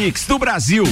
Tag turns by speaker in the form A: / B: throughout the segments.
A: mix do Brasil.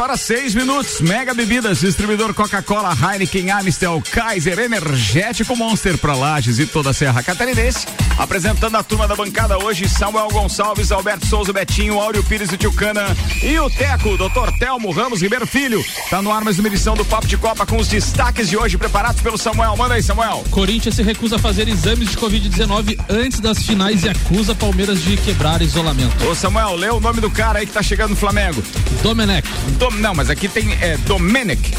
A: Horas 6 minutos. Mega Bebidas, distribuidor Coca-Cola, Heineken, Amistel, Kaiser, Energético Monster para Lages e toda a Serra Catarinense. Apresentando a turma da bancada hoje, Samuel Gonçalves, Alberto Souza Betinho, Áureo Pires e Tilcana e o Teco, Dr. Telmo Ramos Ribeiro Filho. Tá no ar mais uma edição do Papo de Copa com os destaques de hoje preparados pelo Samuel. Manda aí, Samuel.
B: Corinthians se recusa a fazer exames de Covid-19 antes das finais e acusa Palmeiras de quebrar isolamento.
A: Ô Samuel, lê o nome do cara aí que tá chegando no Flamengo.
B: Domenech.
A: Dom, não, mas aqui tem é, Domenech.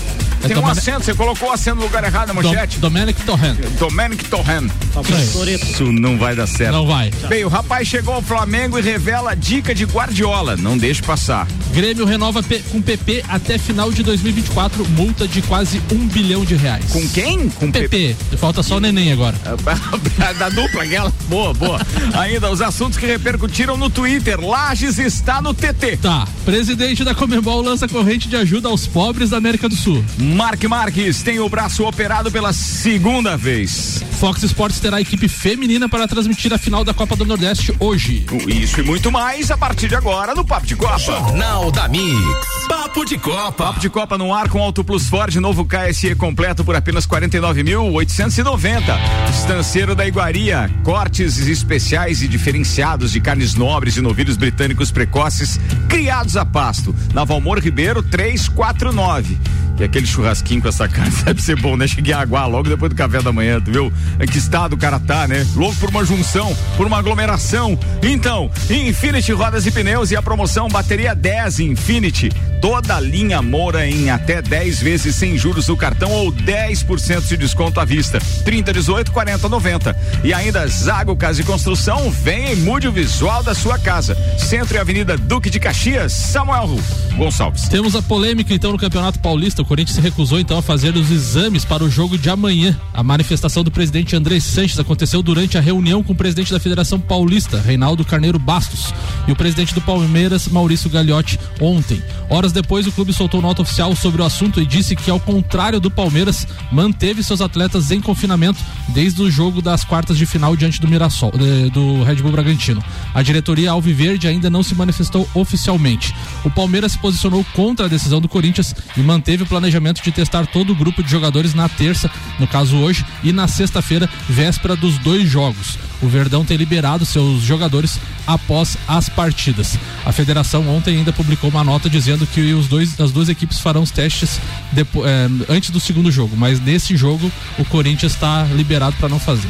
B: É
A: Tem um acento, você colocou o acento no lugar errado na
B: Dom,
A: manchete.
B: Domenech Torrent.
A: Domenic Torren.
B: Isso.
A: Isso não vai dar certo.
B: Não vai.
A: Bem, o rapaz chegou ao Flamengo e revela a dica de Guardiola. Não deixe passar.
B: Grêmio renova com PP até final de 2024, multa de quase um bilhão de reais.
A: Com quem? Com
B: PP. Falta só o neném agora.
A: da dupla, aquela. Boa, boa. Ainda os assuntos que repercutiram no Twitter. Lages está no TT.
B: Tá. Presidente da Comembol lança corrente de ajuda aos pobres da América do Sul.
A: Mark Marques tem o braço operado pela segunda vez.
B: Fox Sports terá equipe feminina para transmitir a final da Copa do Nordeste hoje.
A: Isso e muito mais a partir de agora no Papo de Copa.
C: Jornal da Mix. Papo de Copa.
A: Papo de Copa no ar com Auto Plus Ford, novo KSE completo por apenas 49.890. Estanceiro da Iguaria, cortes especiais e diferenciados de carnes nobres e novilhos britânicos precoces, criados a pasto. Na Valmor Ribeiro 349. E aquele churrasquinho com essa carne deve ser bom, né? Cheguei a aguar logo depois do café da manhã, tu viu? Em que estado o cara tá, né? Louco por uma junção, por uma aglomeração. Então, Infinity Rodas e Pneus e a promoção Bateria 10 Infinity. Toda a linha Moura em até 10 vezes sem juros no cartão ou 10% de desconto à vista. 30, 18, 40, 90. E ainda Zago Casa e Construção, vem e mude o visual da sua casa. Centro e Avenida Duque de Caxias, Samuel Gonçalves.
B: Temos a polêmica então no Campeonato Paulista. O Corinthians se recusou então a fazer os exames para o jogo de amanhã. A manifestação do presidente André Sanches aconteceu durante a reunião com o presidente da Federação Paulista, Reinaldo Carneiro Bastos, e o presidente do Palmeiras, Maurício Gagliotti, ontem. Horas depois, o clube soltou nota oficial sobre o assunto e disse que, ao contrário do Palmeiras, manteve seus atletas em confinamento desde o jogo das quartas de final diante do Mirassol, do Red Bull Bragantino. A diretoria Alviverde ainda não se manifestou oficialmente. O Palmeiras se posicionou contra a decisão do Corinthians e manteve o planejamento de testar todo o grupo de jogadores na terça, no caso hoje, e na sexta-feira, véspera dos dois jogos. O Verdão tem liberado seus jogadores após as partidas. A federação ontem ainda publicou uma nota dizendo que os dois, as duas equipes farão os testes depo- eh, antes do segundo jogo, mas nesse jogo o Corinthians está liberado para não fazer.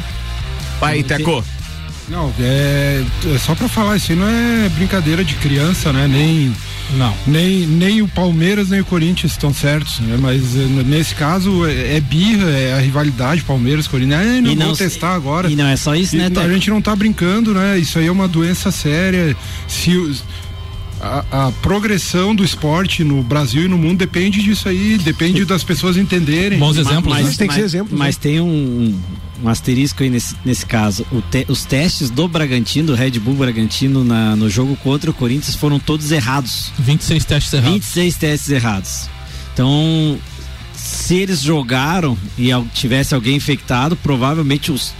A: Vai, Teco.
D: Não, é, é só pra falar, isso aí não é brincadeira de criança, né? Nem,
B: Não.
D: nem, nem o Palmeiras nem o Corinthians estão certos, né? Mas é, nesse caso é, é birra, é a rivalidade Palmeiras, Corinthians. Ah, não,
E: E não
D: testar agora.
E: E não é só isso,
D: E
E: né,
D: a
E: Teco?
D: gente não tá brincando, né? Isso aí é uma doença séria. Se a, a progressão do esporte no Brasil e no mundo depende disso aí, depende das pessoas entenderem.
B: Bons exemplos,
E: mas,
B: né?
F: tem que ser
E: mas-
F: exemplo,
E: Mas tem um, um asterisco aí nesse, nesse caso. O te- os testes do Bragantino, do Red Bull Bragantino, na- no jogo contra o Corinthians foram todos errados.
B: 26 testes errados.
E: 26 testes errados. Então, se eles jogaram e tivesse alguém infectado, provavelmente os,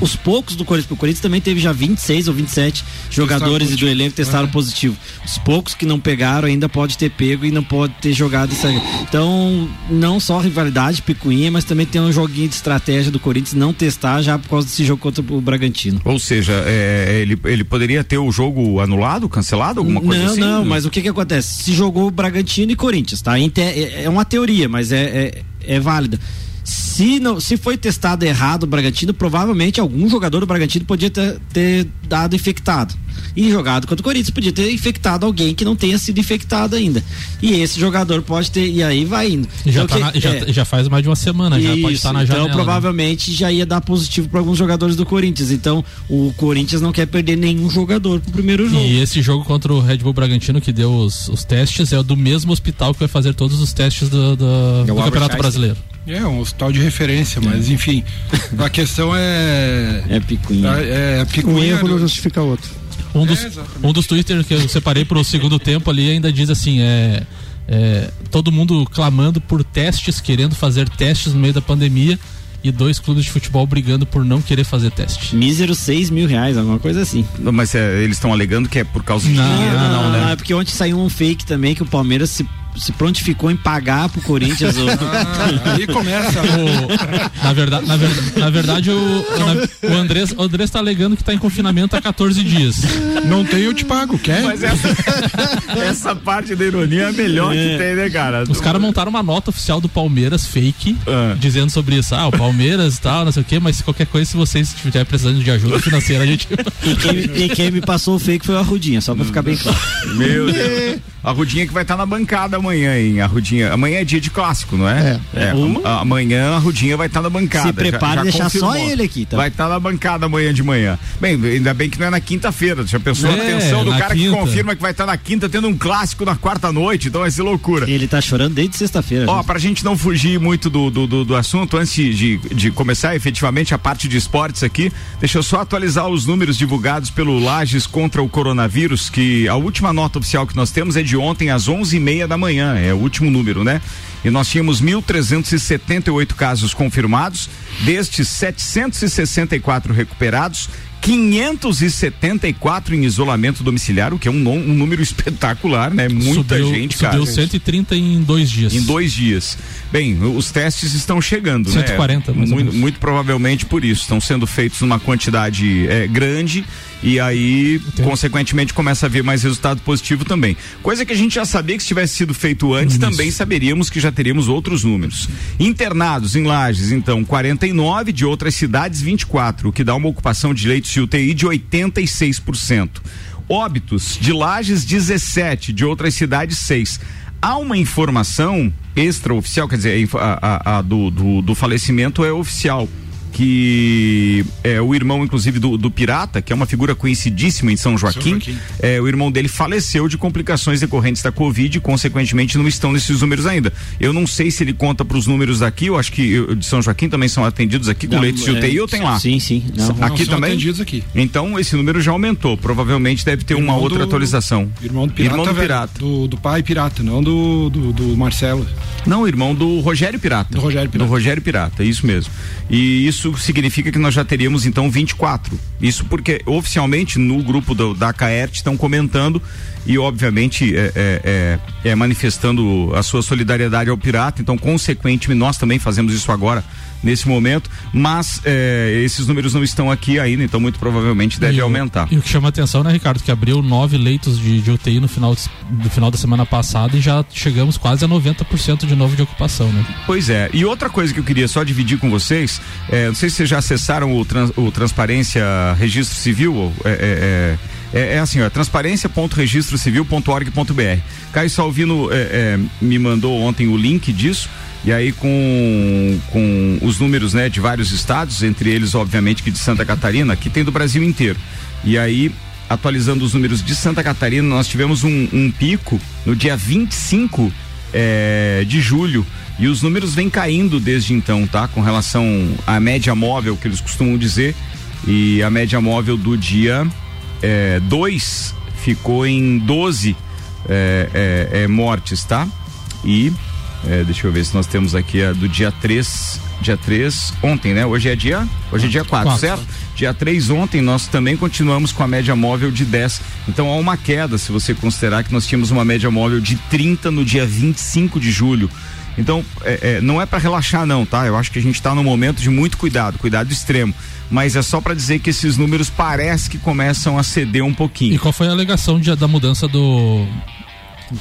E: os poucos do Corinthians, porque o Corinthians também teve já 26 ou 27 jogadores do
D: positivo.
E: elenco testaram positivo. Os poucos que não pegaram ainda pode ter pego e não pode ter jogado isso aí. Então, não só rivalidade, picuinha, mas também tem um joguinho de estratégia do Corinthians não testar já por causa desse jogo contra o Bragantino.
A: Ou seja, é, ele, ele poderia ter o jogo anulado, cancelado, alguma coisa
E: não,
A: assim?
E: não, mas o que que acontece? Se jogou Bragantino e Corinthians, tá? É é uma teoria, mas é, é, é válida. Se, não, se foi testado errado o Bragantino, provavelmente algum jogador do Bragantino podia ter, ter dado infectado. E jogado contra o Corinthians, podia ter infectado alguém que não tenha sido infectado ainda. E esse jogador pode ter, e aí vai indo.
B: E já,
E: Então,
B: tá
E: que-
B: na- já,
E: é.
B: já faz mais de uma semana, já pode
E: Isso,
B: estar na janela.
E: Então,
B: né?
E: provavelmente já ia dar positivo para alguns jogadores do Corinthians. Então, o Corinthians não quer perder nenhum jogador pro primeiro jogo.
B: E esse jogo contra o Red Bull Bragantino que deu os, os testes é o do mesmo hospital que vai fazer todos os testes do, do- do
F: Albert
B: Campeonato. Brasileiro.
D: É, um hospital de referência, mas enfim, a questão é.
E: É picuinha.
D: É, é
F: Um
D: picuinha.
F: erro não justifica outro.
B: Um dos,
D: É,
B: um dos Twitter que eu separei pro segundo tempo ali ainda diz assim, é, é, todo mundo clamando por testes, querendo fazer testes no meio da pandemia e dois clubes de futebol brigando por não querer fazer teste.
E: Mísero 6 mil reais, alguma coisa assim.
A: Não, Mas é, eles estão alegando que é por causa de
B: Não,
A: dinheiro, não, né?
E: é porque ontem saiu um fake também que o Palmeiras se, se prontificou em pagar pro Corinthians. o-
D: Ah, aí começa.
B: O- na, verdade, na, ver- na verdade, o, na- o Andrés, o Andrés tá alegando que tá em confinamento há 14 dias.
D: Não tem, eu te pago, quer?
A: Mas essa, essa parte da ironia é a melhor que tem, né, cara?
B: Os caras montaram uma nota oficial do Palmeiras fake,
A: Ah.
B: dizendo sobre isso. Ah, o Palmeiras e tal, não sei o quê, mas qualquer coisa, se vocês estiverem precisando de ajuda financeira, a gente.
E: e, quem, e quem me passou o fake foi o Arrudinha, só pra ficar bem claro.
A: Meu Deus. A Rudinha que vai estar na bancada amanhã, hein? A Rudinha. Amanhã é dia de clássico, não é?
E: É.
A: am- amanhã a Rudinha vai estar na bancada.
E: Se prepara e deixar só ele aqui, tá?
A: Vai estar na bancada amanhã de manhã. Bem, ainda bem que não é na quinta-feira. Já pensou a
B: É,
A: atenção do cara
B: quinta.
A: que confirma que vai estar na quinta, tendo um clássico na quarta noite, então vai ser loucura.
E: Ele tá chorando desde sexta-feira.
A: Ó,
E: já.
A: pra gente não fugir muito do, do, do, do assunto, antes de, de começar efetivamente a parte de esportes aqui, deixa eu só atualizar os números divulgados pelo Lages contra o coronavírus, que a última nota oficial que nós temos é de ontem às onze e meia da manhã, é o último número, né? E nós tínhamos 1.378 casos confirmados, destes 764 recuperados, 574 em isolamento domiciliar, o que é um, um número espetacular, né? Muita
B: subiu,
A: gente,
B: subiu
A: cara.
B: 130 em dois dias.
A: Em dois dias. Bem, os testes estão chegando,
B: 140,
A: né?
B: mais ou
A: muito,
B: menos.
A: muito provavelmente por isso. Estão sendo feitos numa quantidade eh, grande e aí,
B: Entendi.
A: consequentemente, começa a ver mais resultado positivo também. Coisa que a gente já sabia que se tivesse sido feito antes, também saberíamos que já teríamos outros números. Internados em Lages, então, 49, de outras cidades, 24, o que dá uma ocupação de leitos de UTI de 86%. Óbitos de Lages 17, de outras cidades 6. Há uma informação extraoficial, quer dizer, a, a- a do, do, do falecimento é oficial. Que é o irmão, inclusive, do, do Pirata, que é uma figura conhecidíssima em São Joaquim.
D: Joaquim.
A: É, o irmão dele faleceu de complicações decorrentes da Covid e, consequentemente, não estão nesses números ainda. Eu não sei se ele conta para os números daqui, eu acho que eu, de São Joaquim também são atendidos aqui com
E: Não,
A: leitos de
E: é,
A: UTI ou tem lá?
E: Sim, sim. Não.
A: Não, Aqui
D: são
A: também?
D: atendidos aqui.
A: Então esse número já aumentou. Provavelmente deve ter uma
D: Irmão
A: outra
D: do-
A: atualização.
D: Irmão do pirata.
A: Irmão do pirata.
D: Do, do pai pirata, não do, do, do Marcelo.
A: Não, irmão do Rogério Pirata.
D: Do Rogério Pirata.
A: Do Rogério Pirata, isso mesmo. E isso significa que nós já teríamos então 24. Isso porque oficialmente no grupo do, da Caert estão comentando e obviamente é, é, é- é manifestando a sua solidariedade ao pirata. Então, consequentemente, nós também fazemos isso agora nesse momento, mas é, esses números não estão aqui ainda, então muito provavelmente deve
B: E o-
A: aumentar.
B: E o que chama atenção, né, Ricardo, que abriu nove leitos de, de UTI no final, no final da semana passada e já chegamos quase a 90% de novo de ocupação, né?
A: Pois é. E outra coisa que eu queria só dividir com vocês, é, não sei se vocês já acessaram o, trans- o Transparência Registro Civil, ou, é, é, é, é assim, ó, transparência.registrocivil.org.br. Caio Salvino é, é, me mandou ontem o link disso. E aí com, com os números né, de vários estados, entre eles, obviamente, que de Santa Catarina, que tem do Brasil inteiro. E aí, atualizando os números de Santa Catarina, nós tivemos um, um pico no dia 25 é, de julho. E os números vêm caindo desde então, tá? Com relação à média móvel, que eles costumam dizer. E a média móvel do dia 2 ficou em 12 é, é, é, mortes, tá? E é, deixa eu ver se nós temos aqui a do dia 3, dia 3, ontem, né? Hoje é dia, hoje é dia 4,
B: Quatro.
A: certo? Dia 3 ontem nós também continuamos com a média móvel de 10. Então há uma queda, se você considerar que nós tínhamos uma média móvel de 30 no dia 25 de julho. Então, é, é, não é para relaxar não, tá? Eu acho que a gente está num momento de muito cuidado, cuidado extremo. Mas é só para dizer que esses números parece que começam a ceder um
B: E
A: pouquinho.
B: qual foi a alegação de- da mudança do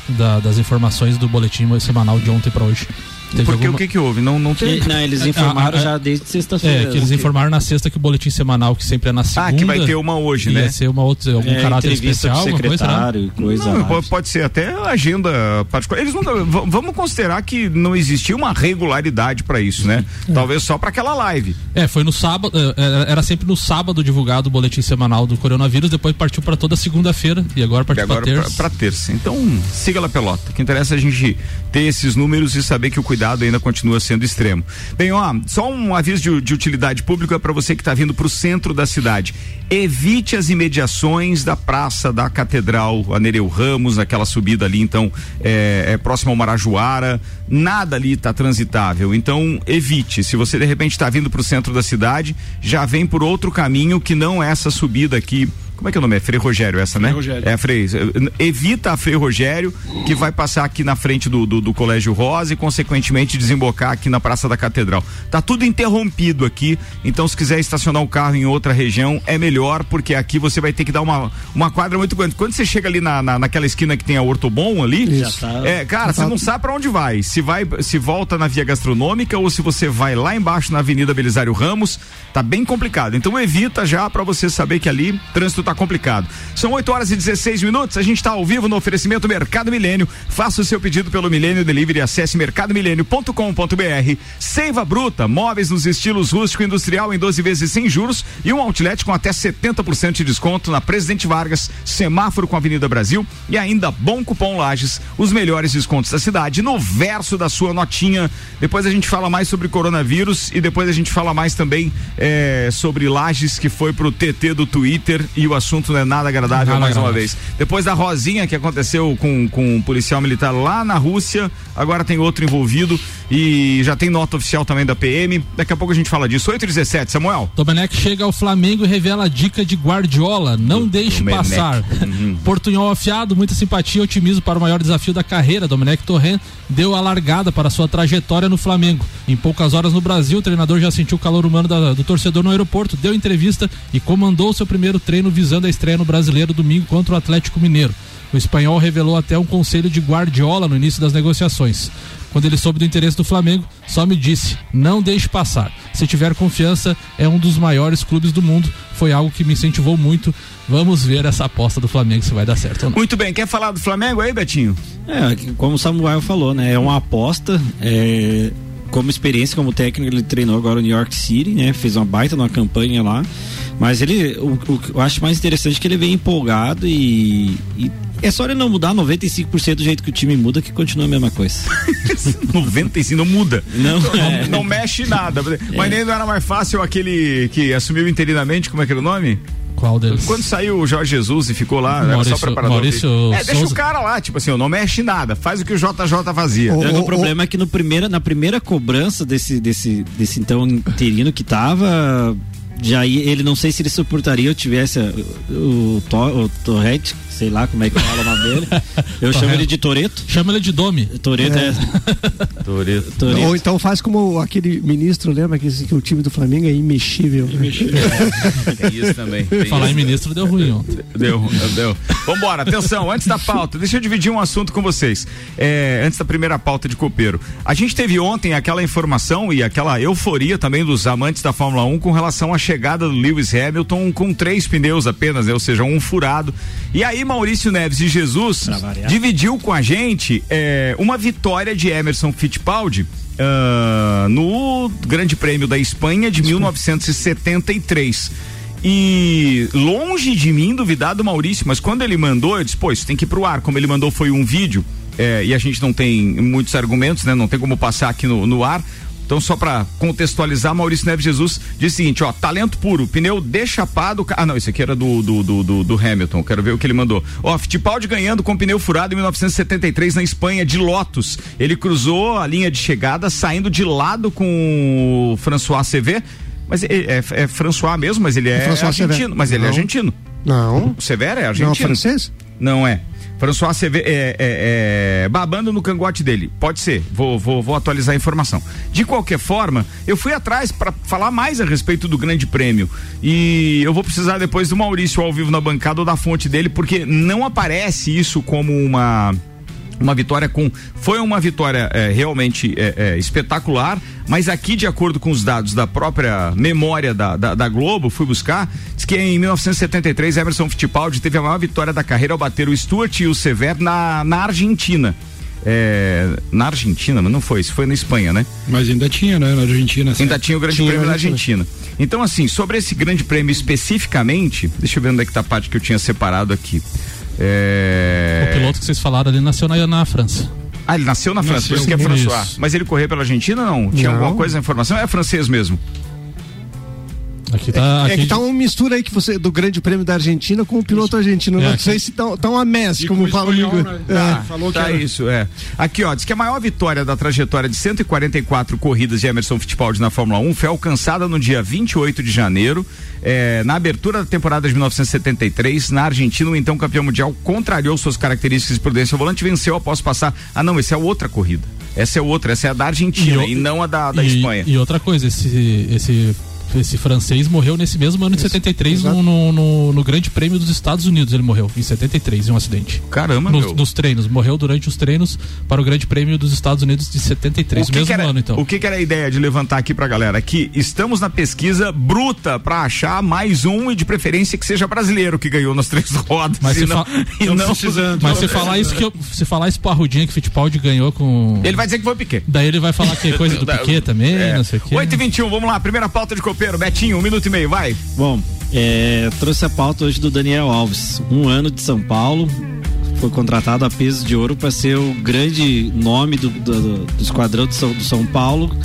B: da- das informações do boletim semanal de ontem para hoje? Teve
A: Porque
B: alguma-
A: o que que houve? Não, não tem.
E: Que- não, eles informaram
B: Ah, ah,
E: já desde sexta-feira.
B: É, que eles informaram na sexta que o boletim semanal, que sempre é na segunda.
A: Ah, que vai ter uma hoje, né?
B: ser uma outra, algum
E: É,
B: caráter especial, coisa, né?
E: secretário e coisa.
A: Não,
E: lá.
A: pode, ser até agenda particular. Eles v- vamos considerar que não existia uma regularidade para isso, né? Talvez só para aquela live.
B: É, foi no sábado, é, era- era sempre no sábado divulgado o boletim semanal do coronavírus, depois partiu para toda segunda-feira e agora partiu para
A: agora
B: terça.
A: para terça. Então, siga lá pelota. O que interessa é a gente ter esses números e saber que o cuidado cuidado ainda continua sendo extremo. Bem, ó, só um aviso de, de utilidade pública para você que está vindo para o centro da cidade. Evite as imediações da Praça da Catedral, a Nereu Ramos, aquela subida ali, então, é, é próximo ao Marajoara. Nada ali está transitável. Então, evite. Se você de repente está vindo para o centro da cidade, já vem por outro caminho que não é essa subida aqui como é que é o nome? É Frei Rogério essa, né? Frei Rogério. É, Frei. Evita a Frei Rogério, que vai passar aqui na frente do, do, do, Colégio Rosa e, consequentemente, desembocar aqui na Praça da Catedral. Tá tudo interrompido aqui, então se quiser estacionar o carro em outra região, é melhor, porque aqui você vai ter que dar uma, uma quadra muito grande. Quando você chega ali na, na naquela esquina que tem a Ortobon ali, tá, é, cara, você tá. não sabe para onde vai. Se vai, se volta na via gastronômica ou se você vai lá embaixo na Avenida Belisário Ramos, tá bem complicado. Então evita já para você saber que ali trânsito tá complicado. São 8 horas e 16 minutos. A gente está ao vivo no oferecimento Mercado Milênio. Faça o seu pedido pelo Milênio Delivery. Acesse mercadomilênio.com.br. Seiva Bruta, móveis nos estilos rústico e industrial em 12 vezes sem juros e um outlet com até 70% de desconto na Presidente Vargas, semáforo com a Avenida Brasil e ainda Bom Cupom Lages, os melhores descontos da cidade no verso da sua notinha. Depois a gente fala mais sobre coronavírus e depois a gente fala mais também é, sobre Lages que foi pro TT do Twitter e o assunto não é nada agradável nada mais agradável. uma vez. Depois da Rosinha que aconteceu com, com um policial militar lá na Rússia, agora tem outro envolvido e já tem nota oficial também da PM. Daqui a pouco a gente fala disso. 8 e 17 Samuel.
B: Domenech chega ao Flamengo e revela a dica de Guardiola. Não deixe Domenech. passar. Uhum. Portunhol afiado, muita simpatia e otimismo para o maior desafio da carreira. Domenech Torren deu a largada para sua trajetória no Flamengo. Em poucas horas no Brasil, o treinador já sentiu o calor humano da, do torcedor no aeroporto, deu entrevista e comandou seu primeiro treino visando a estreia no Brasileiro domingo contra o Atlético Mineiro. O espanhol revelou até um conselho de Guardiola no início das negociações. Quando ele soube do interesse do Flamengo, só me disse: não deixe passar. Se tiver confiança, é um dos maiores clubes do mundo. Foi algo que me incentivou muito. Vamos ver essa aposta do Flamengo se vai dar certo ou não.
A: Muito bem, quer falar do Flamengo aí, Betinho?
E: É, como o Samuel falou, né? É uma aposta. É como experiência como técnico, ele treinou agora o New York City, né? Fez uma baita numa campanha lá. Mas ele, o, o, eu acho mais interessante que ele vem empolgado e, e é só ele não mudar 95% do jeito que o time muda que continua a mesma coisa.
A: 95% não muda. Não, não, é. não mexe nada. Mas nem não era mais fácil aquele que assumiu interinamente, como é que era o nome?
B: Qual deles?
A: Quando saiu o Jorge Jesus e ficou lá, Maurício, era só preparador.
B: Maurício
A: é, deixa Souza. o cara lá, tipo assim, não mexe nada, faz o que o JJ fazia.
E: O, o, o problema é que no primeira, na primeira cobrança desse, desse, desse então interino que tava, já ele não sei se ele suportaria eu tivesse o, o, o Torrete sei lá como é que fala o nome dele. Eu chamo ele de Toreto.
B: Chama ele de Domi.
E: Toreto é.
F: é. Toreto. Ou então faz como aquele ministro, lembra que, que o time do Flamengo é imexível. Imexível.
B: tem isso também. Tem Falar isso. em ministro deu ruim ontem.
A: Deu, deu. Vambora, atenção, antes da pauta, deixa eu dividir um assunto com vocês. É, antes da primeira pauta de copeiro. A gente teve ontem aquela informação e aquela euforia também dos amantes da Fórmula 1 com relação à chegada do Lewis Hamilton com três pneus apenas, né? ou seja, um furado. E aí, Maurício Neves de Jesus dividiu com a gente é, uma vitória de Emerson Fittipaldi. Uh, no Grande Prêmio da Espanha de 1973. E longe de mim duvidar do Maurício, mas quando ele mandou, eu disse, pô, isso tem que ir pro ar. Como ele mandou foi um vídeo, é, e a gente não tem muitos argumentos, né? Não tem como passar aqui no, no ar. Então, só para contextualizar, Maurício Neves Jesus diz o seguinte: ó, talento puro, pneu deixapado. Ah, não, esse aqui era do, do, do, do, do Hamilton, quero ver o que ele mandou. Ó, Fittipaldi ganhando com pneu furado em 1973 na Espanha, de Lotus. Ele cruzou a linha de chegada, saindo de lado com o François CV. Mas é, é, é François mesmo, mas ele é, argentino. Mas ele é argentino.
F: Não.
A: O Severo é argentino. Não,
F: francês?
A: Não é. François CV é, é, é, babando no cangote dele. Pode ser, vou, vou, vou atualizar a informação. De qualquer forma, eu fui atrás para falar mais a respeito do Grande Prêmio. E eu vou precisar depois do Maurício ao vivo na bancada ou da fonte dele, porque não aparece isso como uma uma vitória com. Foi uma vitória é, realmente é, é, espetacular, mas aqui, de acordo com os dados da própria memória da, da, da, Globo, fui buscar, diz que em 1973 Emerson Fittipaldi teve a maior vitória da carreira ao bater o Stuart e o Sever na, na Argentina. É, na Argentina, mas não foi, isso foi na Espanha, né?
D: Mas ainda tinha, né? Na Argentina.
A: Ainda tinha o Grande tinha Prêmio na Argentina. Então, assim, sobre esse Grande Prêmio especificamente, deixa eu ver onde é que tá a parte que eu tinha separado aqui. É...
B: O piloto que vocês falaram ali nasceu na, na França.
A: Ah, ele nasceu na França, por isso que é François. Mas ele correu pela Argentina não? Tinha
F: Não.
A: alguma coisa na informação? É francês mesmo.
B: Aqui tá.
F: É
B: aqui
F: que tá uma mistura aí que você, do Grande Prêmio da Argentina com o piloto argentino.
B: É,
F: não
B: aqui-
F: sei se tá, tá uma mess,
D: E
F: como fala o
D: espanhol,
F: amigo.
D: né?
F: É.
A: Tá,
D: falou que
A: tá
D: era-
A: isso, é. Aqui, ó, diz que a maior vitória da trajetória de 144 corridas de Emerson Fittipaldi na Fórmula 1 foi alcançada no dia 28 de janeiro, eh, na abertura da temporada de 1973, na Argentina, o então campeão mundial contrariou suas características de prudência ao volante e venceu após passar. Ah, não, essa é outra corrida. Essa é outra, essa é a da Argentina
B: o-
A: e, não a da, da
B: e,
A: Espanha.
B: E outra coisa, esse, esse, esse francês morreu nesse mesmo ano de 73 no, no, no, no Grande Prêmio dos Estados Unidos. Ele morreu em 73 em um acidente.
A: Caramba,
B: Nos,
A: meu.
B: nos treinos, morreu durante os treinos para o Grande Prêmio dos Estados Unidos de 73,
A: O que
B: mesmo
A: que era,
B: ano então.
A: O que, que era a ideia de levantar aqui pra galera? Que estamos na pesquisa bruta pra achar mais um e de preferência que seja brasileiro que ganhou nas três rodas.
B: Mas se
A: não,
D: precisando.
B: Mas se falar isso que eu, se falar isso pro Arrudinha que Fittipaldi ganhou com
A: Ele vai dizer que foi o Piquet.
B: Daí ele vai falar que é coisa do Piquet também,
A: É.
B: não sei o quê.
A: 8 e 21 vamos lá, primeira pauta de Betinho, um minuto e meio, vai.
E: Bom, é, trouxe a pauta hoje do Daniel Alves. Um ano de São Paulo, foi contratado a peso de ouro para ser o grande nome do, do, do esquadrão do São, do São Paulo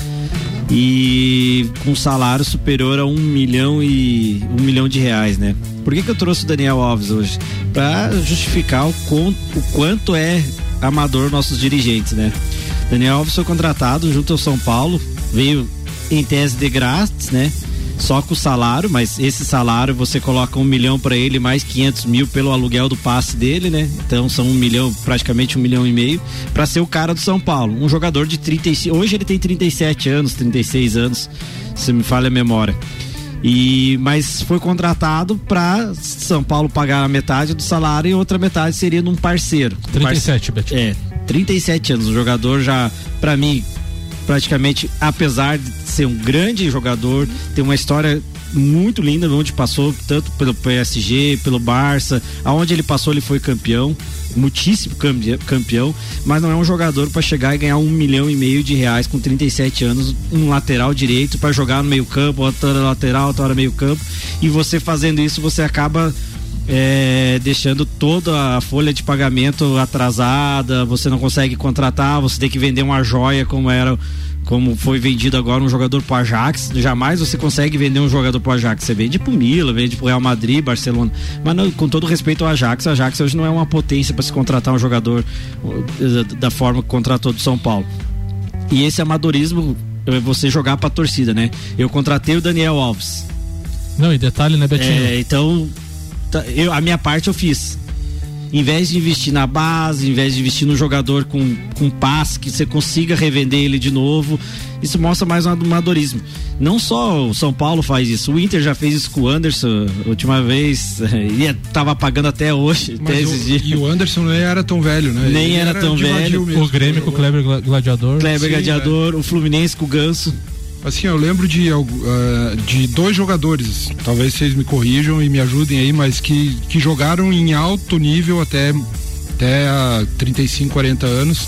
E: e com salário superior a um milhão e um milhão de reais, né? Por que, que eu trouxe o Daniel Alves hoje? Para justificar o, o quanto é amador nossos dirigentes, né? Daniel Alves foi contratado junto ao São Paulo, veio em tese de grátis, né? Só com o salário, mas esse salário você coloca um milhão para ele mais 500 mil pelo aluguel do passe dele, né? Então são um milhão, praticamente um milhão e meio, para ser o cara do São Paulo. Um jogador de 35. Hoje ele tem 37 anos, 36 anos, se me falha a memória. E mas foi contratado para São Paulo pagar a metade do salário e outra metade seria num parceiro.
B: 37, Betinho.
E: É, 37 anos, um jogador já, pra mim, praticamente, apesar de ser um grande jogador, tem uma história muito linda, onde passou tanto pelo PSG, pelo Barça, aonde ele passou ele foi campeão, muitíssimo campe- campeão, mas não é um jogador para chegar e ganhar um milhão e meio de reais com 37 anos, um lateral direito para jogar no meio campo, outra hora lateral, outra hora meio campo, e você fazendo isso você acaba é, deixando toda a folha de pagamento atrasada, você não consegue contratar, você tem que vender uma joia como era como foi vendido agora um jogador pro Ajax, jamais você consegue vender um jogador pro Ajax, você vende pro Milan, vende pro Real Madrid, Barcelona, mas não, com todo respeito ao Ajax, o Ajax hoje não é uma potência para se contratar um jogador da forma que contratou do São Paulo. E esse amadorismo é você jogar pra torcida, né? Eu contratei o Daniel Alves,
B: Não, e detalhe, né, Betinho?
E: é, então, eu, a minha parte eu fiz. Em vez de investir na base, em vez de investir no jogador com, com passe, que você consiga revender ele de novo, isso mostra mais um amadorismo. Não só o São Paulo faz isso, o Inter já fez isso com o Anderson, a última vez, e tava pagando até hoje, até
D: Mas
E: esses
D: o,
E: dias.
D: e o Anderson nem era tão velho, né?
E: Nem
D: Ele
E: era tão velho.
B: o Grêmio com o Kleber Gla- Gladiador.
E: Kleber
D: sim,
E: Gladiador, o Fluminense com o Ganso.
D: Assim, eu lembro de, ah, de dois jogadores, talvez vocês me corrijam e me ajudem aí, mas que, que jogaram em alto nível até, até há 35, 40 anos,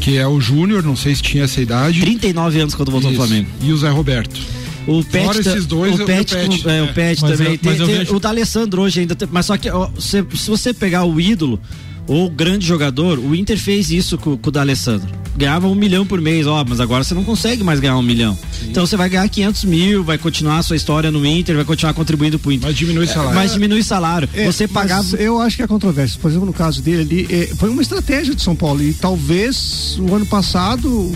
D: que é o Júnior, não sei se tinha essa idade.
E: 39 anos quando voltou
D: Isso,
E: ao Flamengo.
D: E o Zé Roberto.
E: O Pet,
D: Fora esses dois,
E: o
D: o
E: Pet,
D: Pet,
E: com- é, o
D: é.
E: Pet
B: Mas
E: também.
B: eu-
E: tem, tem-
B: vejo-
E: O D'Alessandro hoje ainda tem, mas só que ó, se, se você pegar o ídolo ou o grande jogador, o Inter fez isso com, com o D'Alessandro. Ganhava um milhão por mês, ó, mas agora você não consegue mais ganhar um milhão. Então você vai ganhar 500 mil, vai continuar a sua história no Inter, vai continuar contribuindo pro Inter.
D: Mas diminui o salário.
E: Mas diminui o salário.
F: É,
E: você pagava.
F: Eu acho que é controvérsia. Por exemplo, no caso dele ali, é, foi uma estratégia de São Paulo. E talvez o ano passado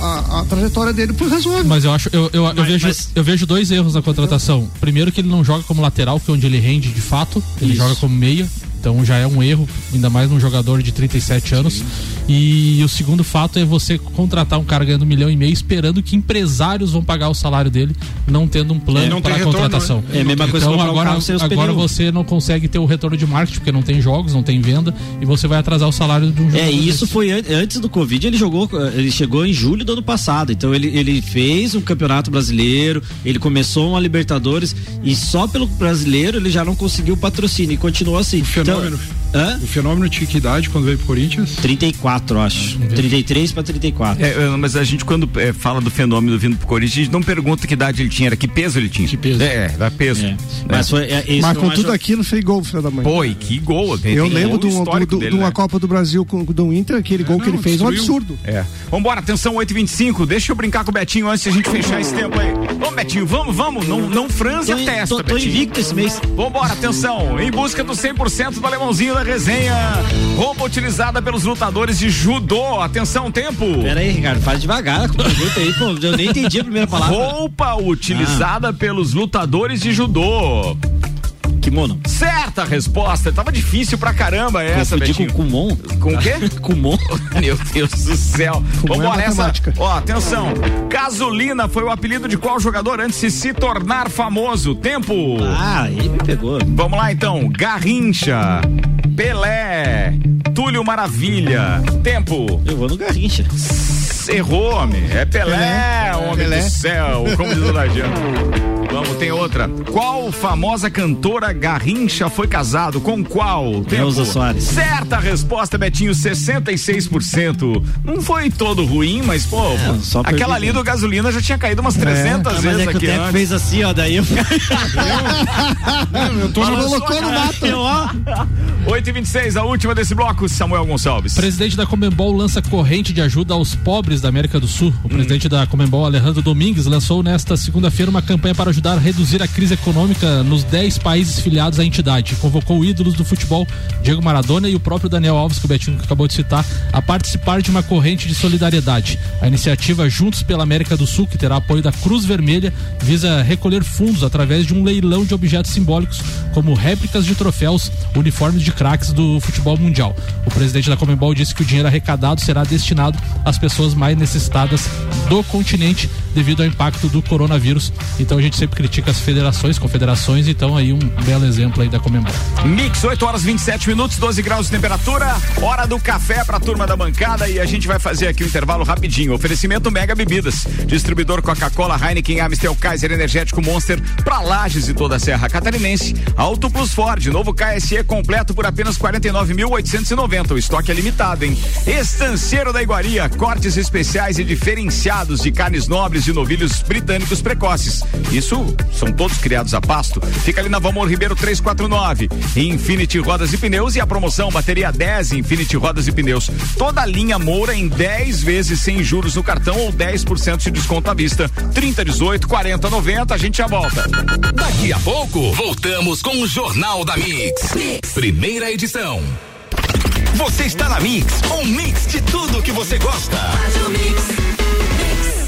F: a, a trajetória dele foi razoável.
B: Mas eu acho, eu, eu, eu
E: Mas-
B: vejo,
E: mas-
B: eu vejo dois erros na contratação. Primeiro que ele não joga como lateral, que é onde ele rende de fato. Ele
E: Isso.
B: joga como meia. Então já é um erro, ainda mais num jogador de 37 anos. E o segundo fato é você contratar um cara ganhando um milhão e meio, esperando que empresários vão pagar o salário dele, não tendo um
D: É,
B: plano para a contratação.
D: né?
E: É a mesma coisa que
B: Então
E: comprar um
B: agora, agora você não consegue ter o retorno de marketing, porque não tem jogos, não tem venda, e você vai atrasar o salário de um jogador.
E: É, e isso
B: desse.
E: foi an- antes do Covid, ele jogou, ele chegou em julho do ano passado. Então ele, ele fez um campeonato brasileiro, ele começou uma Libertadores e só pelo brasileiro ele já não conseguiu patrocínio e continuou assim.
D: Fenômeno.
E: Então, Hã?
D: O fenômeno tinha que idade quando veio pro Corinthians?
E: 34, eu acho. 33 para 34.
A: É, é, mas a gente, quando é, fala do fenômeno vindo pro Corinthians, a gente não pergunta que idade ele tinha, era que peso ele tinha.
D: Que peso.
A: É, dá peso.
E: É. Mas foi. É,
F: Mas
E: foi
F: com
E: uma
F: tudo
E: jo-
F: aquilo fez gol, filho da mãe.
A: Pô, e que gol. Tem,
F: Eu
A: tem
F: lembro
A: gol
F: do, do, do-
A: dele,
F: de uma
A: né?
F: Copa do Brasil com, com o Dom Inter, aquele gol que ele fez, um
D: destruiu.
F: absurdo.
A: É. Vambora, atenção, 8h25. Deixa eu brincar com o Betinho antes de a gente fechar esse tempo aí. Vamos, Betinho, vamos, vamos. Não, não franze
E: Tô,
A: a testa,
E: tô, tô invicto esse mês.
A: Vambora, atenção, em busca do 100% do alemãozinho da resenha. Roupa utilizada pelos lutadores de judô. Atenção, tempo.
E: Pera aí, Ricardo, faz devagar. com produto aí, pô, eu nem entendi a primeira palavra.
A: Roupa utilizada pelos lutadores de judô.
E: Kimono.
A: Certa resposta. Tava difícil pra caramba essa, Betinho.
E: com Kumon.
A: Com o quê?
E: Kumon.
A: Meu Deus do céu.
F: Como é
A: Vambora, essa.
F: matemática.
A: Ó, atenção. Gasolina foi o apelido de qual jogador antes de se tornar famoso? Tempo.
E: Ah, aí me pegou.
A: Vamos lá então. Garrincha. Pelé. Túlio Maravilha. Tempo.
E: Eu vou no Garrincha.
A: Errou, homem. É Pelé,
F: Pelé.
A: homem
F: Pelé.
A: do céu. Como diz o Lajano. Vamos, tem outra. Qual famosa cantora Garrincha foi casado? Com qual?
E: Elza Soares.
A: Certa resposta, Betinho, 66%. Não foi todo ruim, mas, pô,
E: É, só
A: aquela ali do gasolina já tinha caído umas 300
E: Ah, mas
A: vezes
E: é que o
A: aqui
E: tempo
A: antes.
E: fez assim, ó, daí eu...
D: Eu tô
A: Balançou
D: na
F: colocou
A: a
F: no mato.
E: Eu, ó,
A: 8 e 26 a última desse bloco, Samuel Gonçalves.
B: Presidente da Comembol lança corrente de ajuda aos pobres da América do Sul. O presidente da Comembol, Alejandro Domingues, lançou nesta segunda-feira uma campanha para ajudar a reduzir a crise econômica nos 10 países filiados à entidade. Convocou ídolos do futebol, Diego Maradona e o próprio Daniel Alves, que o Betinho acabou de citar, a participar de uma corrente de solidariedade. A iniciativa Juntos pela América do Sul, que terá apoio da Cruz Vermelha, visa recolher fundos através de um leilão de objetos simbólicos, como réplicas de troféus, uniformes de craques do futebol mundial. O presidente da Comembol disse que o dinheiro arrecadado será destinado às pessoas mais necessitadas do continente devido ao impacto do coronavírus. Então a gente sempre critica as federações, confederações, então aí um belo exemplo aí da Comembol.
A: Mix, 8 horas 27 minutos, 12 graus de temperatura. Hora do café pra turma da bancada e a gente vai fazer aqui um intervalo rapidinho. Oferecimento Mega Bebidas. Distribuidor Coca-Cola, Heineken, Amstel, Kaiser, Energético Monster pra Lages e toda a Serra Catarinense. Auto Plus Ford, novo KSE completo por apenas 49.890. O estoque é limitado, hein? Estanceiro da Iguaria, cortes especiais e diferenciados de carnes nobres e novilhos britânicos precoces. Isso são todos criados a pasto. Fica ali na Valmor Ribeiro 349. Infinity Rodas e Pneus e a promoção bateria 10 Infinity Rodas e Pneus. Toda a linha Moura em 10 vezes sem juros no cartão ou 10% de desconto à vista. 30, 18, 40, 90. A gente já volta.
C: Daqui a pouco, voltamos com o Jornal da mix. Primeira edição. Você está na Mix, um mix de tudo que você gosta.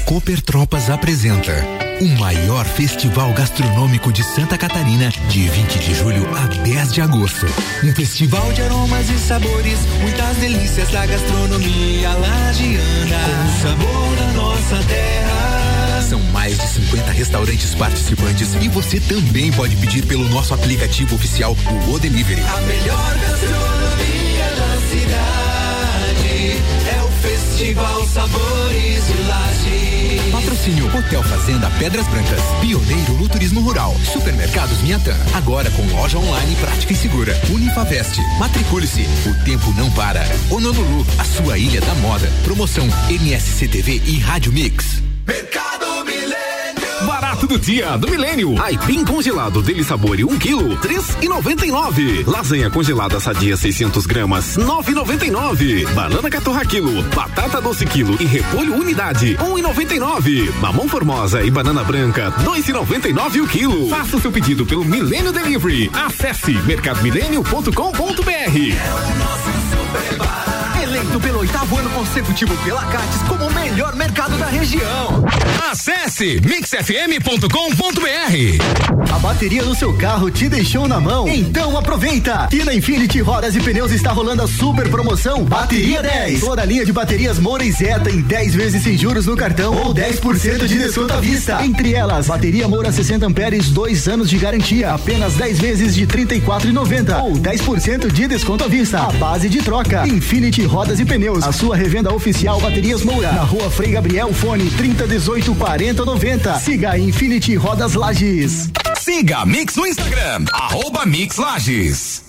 G: Cooper Tropas apresenta o maior festival gastronômico de Santa Catarina, de 20 de julho a 10 de agosto. Um festival de aromas e sabores, muitas delícias da gastronomia lagiana, com o sabor da nossa terra. São mais de 50 restaurantes participantes e você também pode pedir pelo nosso aplicativo oficial, o O Delivery. A melhor gastronomia da cidade é o Festival Sabores de Laje. Patrocínio Hotel Fazenda Pedras Brancas, pioneiro no turismo rural. Supermercados Miatã, agora com loja online prática e segura. Unifavest, matricule-se, o tempo não para. Honolulu, a sua ilha da moda. Promoção MSCTV e Rádio Mix.
C: Mercado. Barato do dia do Milênio. Aipim congelado dele sabor 1 quilo, três e noventa e nove. Lasanha congelada sadia 600 gramas, nove e noventa e nove. Banana caturra quilo, batata doce quilo e repolho unidade, um e noventa e nove. Mamão formosa e banana branca, dois e noventa e nove o quilo. Faça o seu pedido pelo Milênio Delivery. Acesse mercadomilênio.com.br.
G: Eleito pelo oitavo ano consecutivo pela Cates como o melhor mercado da região.
C: Acesse mixfm.com.br.
H: A bateria do seu carro te deixou na mão? Então aproveita! Aqui na Infinity Rodas e Pneus está rolando a super promoção Bateria 10. Toda a linha de baterias Moura e Zeta em 10 vezes sem juros no cartão ou 10% de desconto à vista. Entre elas, bateria Moura 60 amperes, 2 anos de garantia, apenas 10 vezes de 34,90 ou 10% de desconto à vista. A base de troca. Infinity Rodas e Pneus, a sua revenda oficial Baterias Moura, na rua Frei Gabriel, fone 3018 4090. Siga a Infinity Rodas Lages.
C: Siga Mix no Instagram, arroba Mix Lages.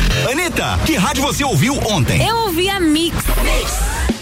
I: Anitta, que rádio você ouviu ontem?
J: Eu ouvi a Mix.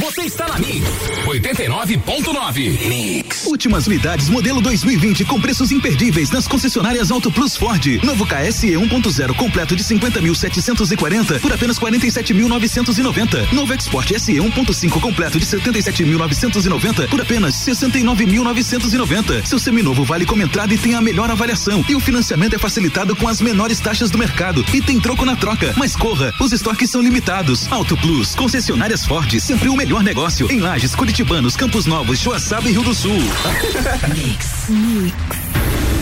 I: Você está na Mix 89.9. Mix.
H: Últimas unidades modelo 2020 com preços imperdíveis nas concessionárias Auto Plus Ford. Novo KSE 1.0 completo de 50.740 por apenas 47.990. Novo Export SE 1.5 completo de 77.990 por apenas 69.990. Seu seminovo vale como entrada e tem a melhor avaliação. E o financiamento é facilitado com as menores taxas do mercado e tem troco na troca. Mas corra, os estoques são limitados. Auto Plus, concessionárias Ford, sempre o melhor negócio. Em Lages, Curitibanos, Campos Novos, Joaçaba e Rio do Sul.
J: Mix. Mix.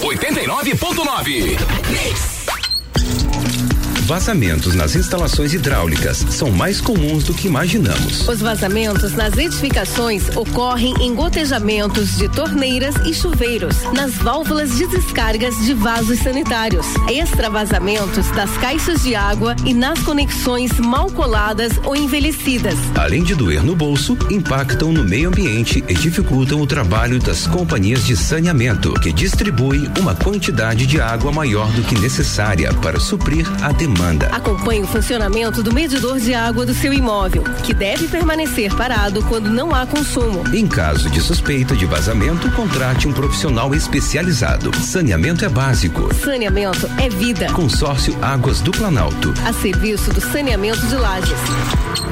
I: 89.9.
K: Vazamentos nas instalações hidráulicas são mais comuns do que imaginamos.
J: Os vazamentos nas edificações ocorrem em gotejamentos de torneiras e chuveiros, nas válvulas de descargas de vasos sanitários, extravasamentos das caixas de água e nas conexões mal coladas ou envelhecidas.
K: Além de doer no bolso, impactam no meio ambiente e dificultam o trabalho das companhias de saneamento, que distribuem uma quantidade de água maior do que necessária para suprir a demanda.
J: Acompanhe o funcionamento do medidor de água do seu imóvel, que deve permanecer parado quando não há consumo.
K: Em caso de suspeita de vazamento, contrate um profissional especializado. Saneamento é básico.
J: Saneamento é vida.
K: Consórcio Águas do Planalto.
J: A serviço do saneamento de lajes.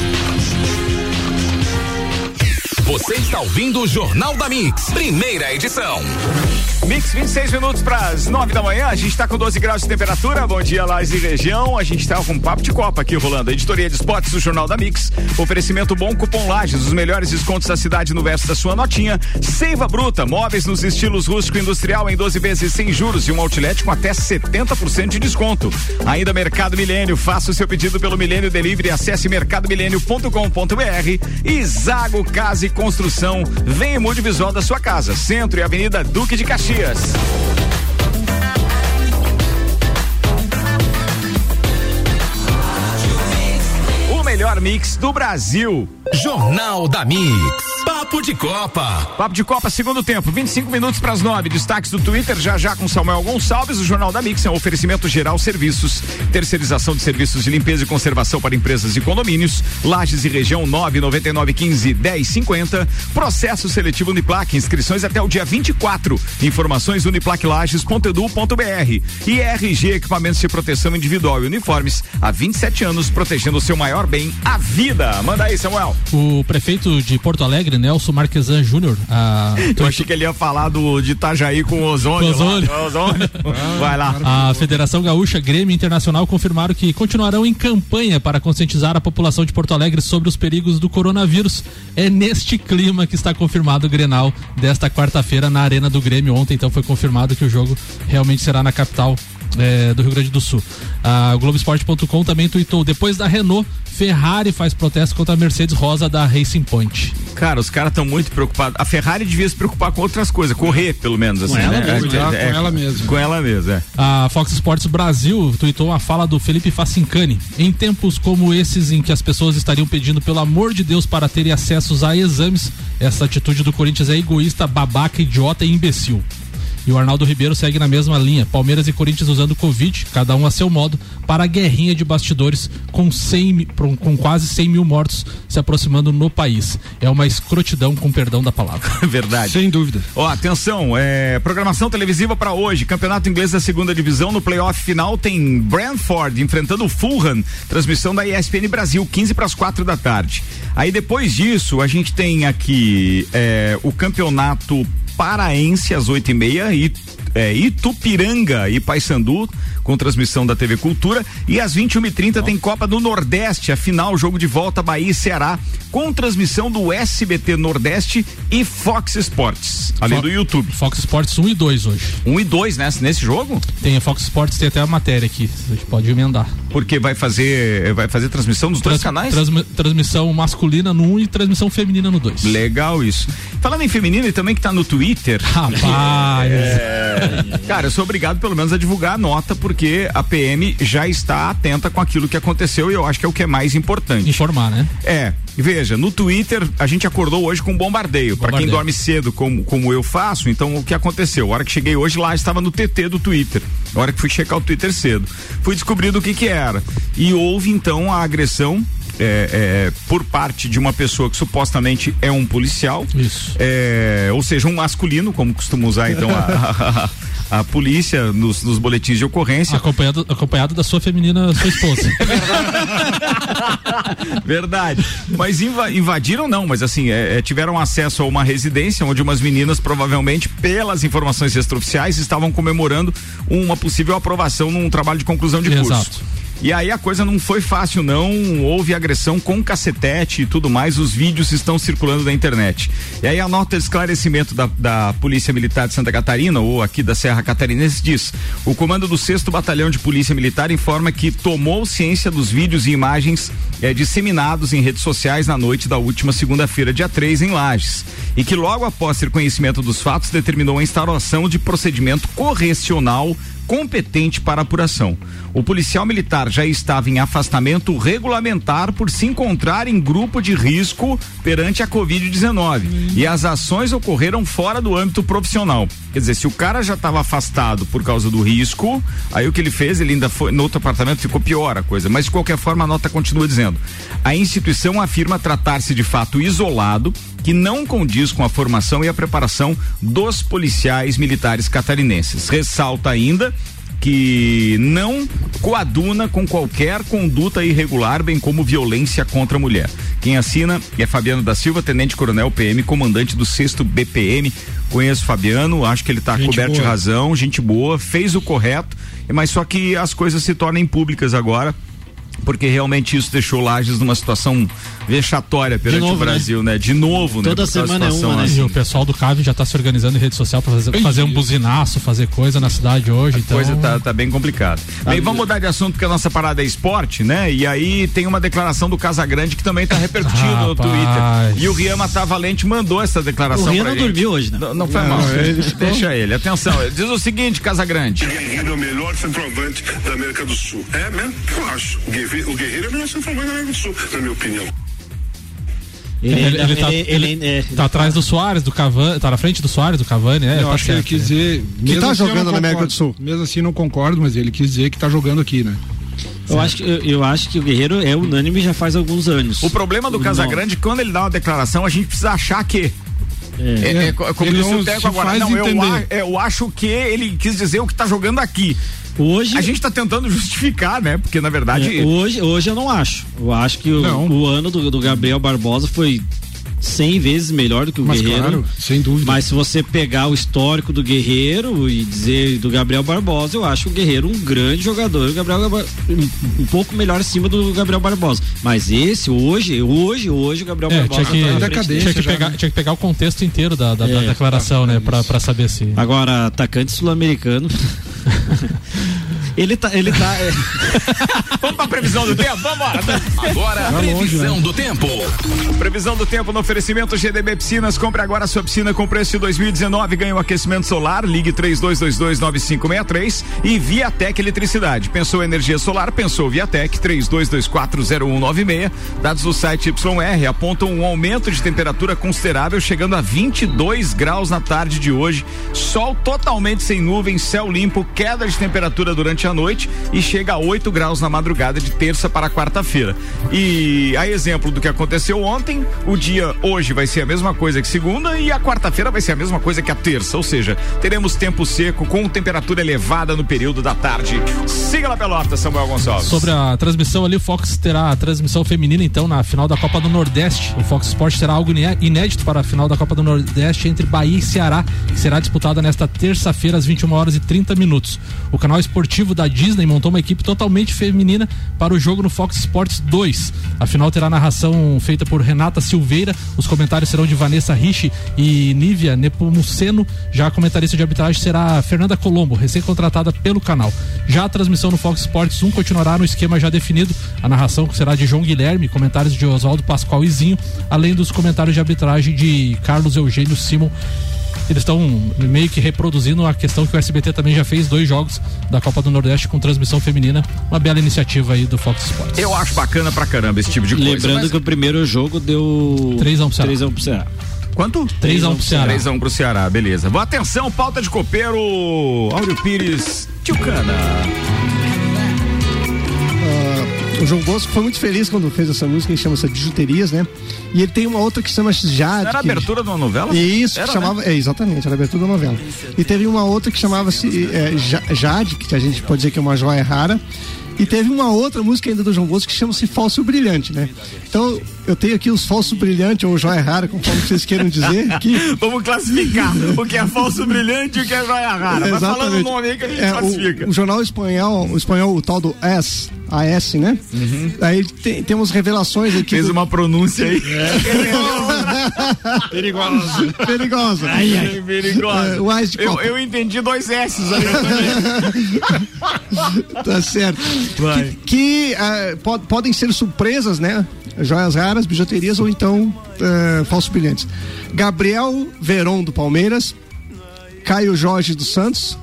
I: Você está ouvindo o Jornal da Mix, primeira edição.
A: Mix, 26 minutos para as 9 da manhã. A gente está com 12 graus de temperatura. Bom dia, Lais e região. A gente está com um papo de copa aqui rolando. Editoria de esportes do Jornal da Mix. Oferecimento bom cupom Lages, os melhores descontos da cidade no verso da sua notinha. Seiva Bruta, móveis nos estilos rústico e industrial em 12 vezes sem juros e um outlet com até 70% de desconto. Ainda Mercado Milênio. Faça o seu pedido pelo Milênio Delivery. Acesse mercadomilênio.com.br. E Zago Casa e Construção. Vem e o visual da sua casa. Centro e Avenida Duque de Caxias. Mix do Brasil.
I: Jornal da Mix. Papo de Copa.
A: Papo de Copa, segundo tempo, 25 minutos para as 9. Destaques do Twitter, já já com Samuel Gonçalves. O Jornal da Mix é um oferecimento geral serviços. Terceirização de serviços de limpeza e conservação para empresas e condomínios. Lages e região 99915 1050. Processo seletivo Uniplac. Inscrições até o dia 24. Informações uniplaclages.edu.br. E RG Equipamentos de Proteção Individual e Uniformes. Há 27 anos protegendo o seu maior bem, a vida. Manda aí, Samuel.
B: O prefeito de Porto Alegre, Nelson Marquesan Júnior. A...
A: Eu achei que ele ia falar do, de Itajaí com o ozônio.
B: Com ozônio.
A: Lá, ozônio. Vai lá.
B: A Federação Gaúcha, Grêmio Internacional confirmaram que continuarão em campanha para conscientizar a população de Porto Alegre sobre os perigos do coronavírus. É neste clima que está confirmado o Grenal desta quarta-feira na Arena do Grêmio. Ontem, então, foi confirmado que o jogo realmente será na capital é, do Rio Grande do Sul. A Globoesporte.com também tweetou: depois da Renault, Ferrari faz protesto contra a Mercedes Rosa da Racing Point.
A: Cara, os caras estão muito preocupados. A Ferrari devia se preocupar com outras coisas, correr, pelo menos, assim,
D: com ela
A: né?
D: Mesmo, é, é, com ela mesma.
A: Com ela mesma, é.
B: A Fox Sports Brasil tweetou a fala do Felipe Facincani. Em tempos como esses em que as pessoas estariam pedindo pelo amor de Deus para terem acessos a exames, essa atitude do Corinthians é egoísta, babaca, idiota e imbecil. E o Arnaldo Ribeiro segue na mesma linha. Palmeiras e Corinthians usando o Covid, cada um a seu modo, para a guerrinha de bastidores com, 100, com quase 100 mil mortos se aproximando no país. É uma escrotidão, com perdão da palavra.
A: Verdade.
D: Sem dúvida.
A: Ó, atenção, é, programação televisiva para hoje. Campeonato Inglês da segunda divisão. No playoff final tem Brentford enfrentando o Fulham. Transmissão da ESPN Brasil, 15 para as 4 da tarde. Aí depois disso, a gente tem aqui é, o campeonato paraense às oito e meia e é, Itupiranga e Paysandu com transmissão da TV Cultura. E às 21h30 tem Copa do Nordeste, a final jogo de volta Bahia e Ceará com transmissão do SBT Nordeste e Fox Sports, além
B: Fo
A: do YouTube.
B: Fox Sports 1 e 2 hoje.
A: 1 e 2 nesse, nesse jogo?
B: Tem a Fox Sports tem até a matéria aqui, a gente pode emendar.
A: Porque vai fazer vai fazer transmissão dos
B: Trans,
A: dois canais?
B: Transmi, transmissão masculina no 1 um e transmissão feminina no 2.
A: Legal isso. Falando em feminino e também que tá no Twitter.
B: Rapaz.
A: É, cara, eu sou obrigado pelo menos a divulgar a nota porque a PM já está atenta com aquilo que aconteceu e eu acho que é o que é mais importante.
B: Informar, né?
A: É. Veja, no Twitter a gente acordou hoje com um bombardeio. Para quem dorme cedo, como, como eu faço, então o que aconteceu? A hora que cheguei hoje lá estava no TT do Twitter. A hora que fui checar o Twitter cedo. Fui descobrir do que que era. E houve então a agressão é, é, por parte de uma pessoa que supostamente é um policial.
B: Isso.
A: É, ou seja, um masculino, como costuma usar então a, a, polícia nos, nos, boletins de ocorrência.
B: Acompanhado, acompanhado da sua feminina, sua esposa.
A: Verdade. Mas invadiram não, mas assim, é, é, tiveram acesso a uma residência onde umas meninas, provavelmente, pelas informações extraoficiais, estavam comemorando uma possível aprovação num trabalho de conclusão de
B: Exato.
A: curso. E aí a coisa não foi fácil, não. Houve agressão com cacetete e tudo mais. Os vídeos estão circulando na internet. E aí a nota de esclarecimento da, da Polícia Militar de Santa Catarina, ou aqui da Serra Catarinense, diz: o comando do 6 Batalhão de Polícia Militar informa que tomou ciência dos vídeos e imagens eh, disseminados em redes sociais na noite da última segunda-feira, dia 3, em Lages. E que logo após ter conhecimento dos fatos, determinou a instauração de procedimento correcional competente para apuração. O policial militar já estava em afastamento regulamentar por se encontrar em grupo de risco perante a Covid-19. E as ações ocorreram fora do âmbito profissional. Quer dizer, se o cara já estava afastado por causa do risco, aí o que ele fez, ele ainda foi no outro apartamento, ficou pior a coisa. Mas de qualquer forma, a nota continua dizendo: a instituição afirma tratar-se de fato isolado que não condiz com a formação e a preparação dos policiais militares catarinenses. Ressalta ainda que não coaduna com qualquer conduta irregular, bem como violência contra a mulher. Quem assina é Fabiano da Silva, tenente coronel PM, comandante do 6 BPM. Conheço Fabiano, acho que ele está coberto boa. de razão, gente boa, fez o correto, mas só que as coisas se tornem públicas agora porque realmente isso deixou Lages numa situação vexatória perante novo, o Brasil, né? né? De novo,
E: Toda
A: né?
E: semana é uma, né?
B: Assim. E o pessoal do CAV já está se organizando em rede social para fazer, fazer, um buzinaço, fazer coisa na cidade hoje. A então...
A: coisa tá, tá bem complicada. Bem, vamos mudar de assunto porque a nossa parada é esporte, né? E aí tem uma declaração do Casagrande que também está repercutindo no Twitter. E o Rian Matavalente mandou essa declaração. O
E: Rian não gente. dormiu hoje, né?
A: Não, não foi não, mal. Ele Deixa ele. Atenção, diz o seguinte, Casagrande.
L: O Guerreiro é o melhor centroavante da América do Sul. É mesmo? Eu acho. O Guerreiro é o melhor centroavante da América do Sul, na minha opinião.
B: Ele, ele, tá, ele tá atrás do Soares, do Cavani, tá na frente do Soares, do Cavani, é,
D: Eu
B: tá
D: acho que ele
B: certo,
D: quis
B: né?
D: dizer.
F: Que tá
D: assim
F: jogando na América do Sul.
D: Mesmo assim não concordo, mas ele quis dizer que tá jogando aqui, né?
E: Eu acho, que, eu, eu acho que o Guerreiro é unânime já faz alguns anos.
A: O problema do. Casagrande, quando ele dá uma declaração, a gente precisa achar que. É, é, co- como
D: Ele
A: disse o Teco agora. Não, eu, a- eu acho que ele quis dizer o que tá jogando aqui.
E: Hoje.
A: A gente tá tentando justificar, né? Porque na verdade.
E: É, hoje, hoje eu não acho. Eu acho que o, o ano do, do Gabriel Barbosa foi 100 vezes melhor do que o
D: Mas
E: Guerreiro.
D: claro, sem dúvida.
E: Mas se você pegar o histórico do Guerreiro e dizer do Gabriel Barbosa, eu acho o Guerreiro um grande jogador. O Gabriel um, um pouco melhor acima do Gabriel Barbosa. Mas esse, hoje, hoje, hoje, o Gabriel
B: É,
E: Barbosa
B: tinha que,
E: tá na frente
B: tinha, que pegar, tinha que pegar o contexto inteiro da, da, da
E: É,
B: declaração, né? Pra, pra saber se.
E: Agora, atacante sul-americano. ele tá. Ele tá é,
A: Vamos pra previsão do tempo? Vambora!
I: Agora,
A: Tá longe,
I: previsão
A: né?
I: do tempo.
A: Previsão do tempo no oferecimento GDB Piscinas. Compre agora a sua piscina com preço de 2019. Ganhe um aquecimento solar. Ligue 32229563 e Viatec Eletricidade. Pensou energia solar? Pensou Viatec 32240196. Dados do site YR apontam um aumento de temperatura considerável, chegando a 22 graus na tarde de hoje. Sol totalmente sem nuvens, céu limpo, queda de temperatura durante a noite e chega a 8 graus na madrugada de terça para quarta-feira. E a exemplo do que aconteceu ontem, o dia hoje vai ser a mesma coisa que segunda e a quarta-feira vai ser a mesma coisa que a terça, ou seja, teremos tempo seco com temperatura elevada no período da tarde. Siga lá pelota, Samuel Gonçalves.
B: Sobre a transmissão ali, o Fox terá a transmissão feminina, então, na final da Copa do Nordeste. O Fox Sport terá algo iné- inédito para a final da Copa do Nordeste entre Bahia e Ceará, que será disputada nesta terça-feira, às 21 horas e 30 minutos. O canal esportivo da Disney montou uma equipe totalmente feminina para o jogo no Fox Sports 2. A final terá narração feita por Renata Silveira, os comentários serão de Vanessa Ricci e Nívia Nepomuceno. Já a comentarista de arbitragem será Fernanda Colombo, recém-contratada pelo canal. Já a transmissão no Fox Sports 1 continuará no esquema já definido. A narração será de João Guilherme, comentários de Oswaldo Pascoal e Zinho, além dos comentários de arbitragem de Carlos Eugênio Simon. Eles estão meio que reproduzindo a questão que o SBT também já fez dois jogos da Copa do Nordeste com transmissão feminina. Uma bela iniciativa aí do Fox Sports.
A: Eu acho bacana pra caramba esse tipo de coisa.
E: lembrando
A: mas-
E: que o primeiro jogo deu
B: 3x1 pro Ceará.
E: 3x1 pro Ceará.
A: Quanto?
B: 3x1 pro Ceará.
A: 3x1 pro Ceará, beleza. Boa atenção, pauta de copeiro. Áureo Pires, Tchucana.
F: Ah, o João Bosco foi muito feliz quando fez essa música, que chama-se Bijuterias, né? E ele tem uma outra que chama Jade.
A: Era a
F: que-
A: abertura de uma novela?
F: Isso,
A: Era,
F: que
A: né?
F: chamava. É, exatamente, era a abertura da novela. E teve uma outra que chamava-se é, Ja- Jade, que a gente pode dizer que é uma joia rara. E teve uma outra música ainda do João Bosco que chama-se Falso Brilhante, né? Então, eu tenho aqui os Falso Brilhante ou Joia Rara, conforme vocês queiram dizer. Aqui.
A: Vamos classificar o que é falso brilhante e o que é joia rara. Vai falando o nome aí que a gente
F: É,
A: classifica.
F: o, o jornal espanhol, o espanhol, o tal do S, AS, né? Aí tem, temos revelações aqui.
A: Fez
F: do-
A: uma pronúncia aí.
F: Perigosa. Perigosa.
A: Ai, ai, perigosa.
F: É, o AS de
A: eu,
F: Copa.
A: eu entendi dois S
F: tá certo.
A: Vai.
F: Que, que, ah, pod- podem ser surpresas, né? Joias raras, bijuterias ou então eh, falsos brilhantes. Gabriel Veron do Palmeiras, Caio Jorge do Santos,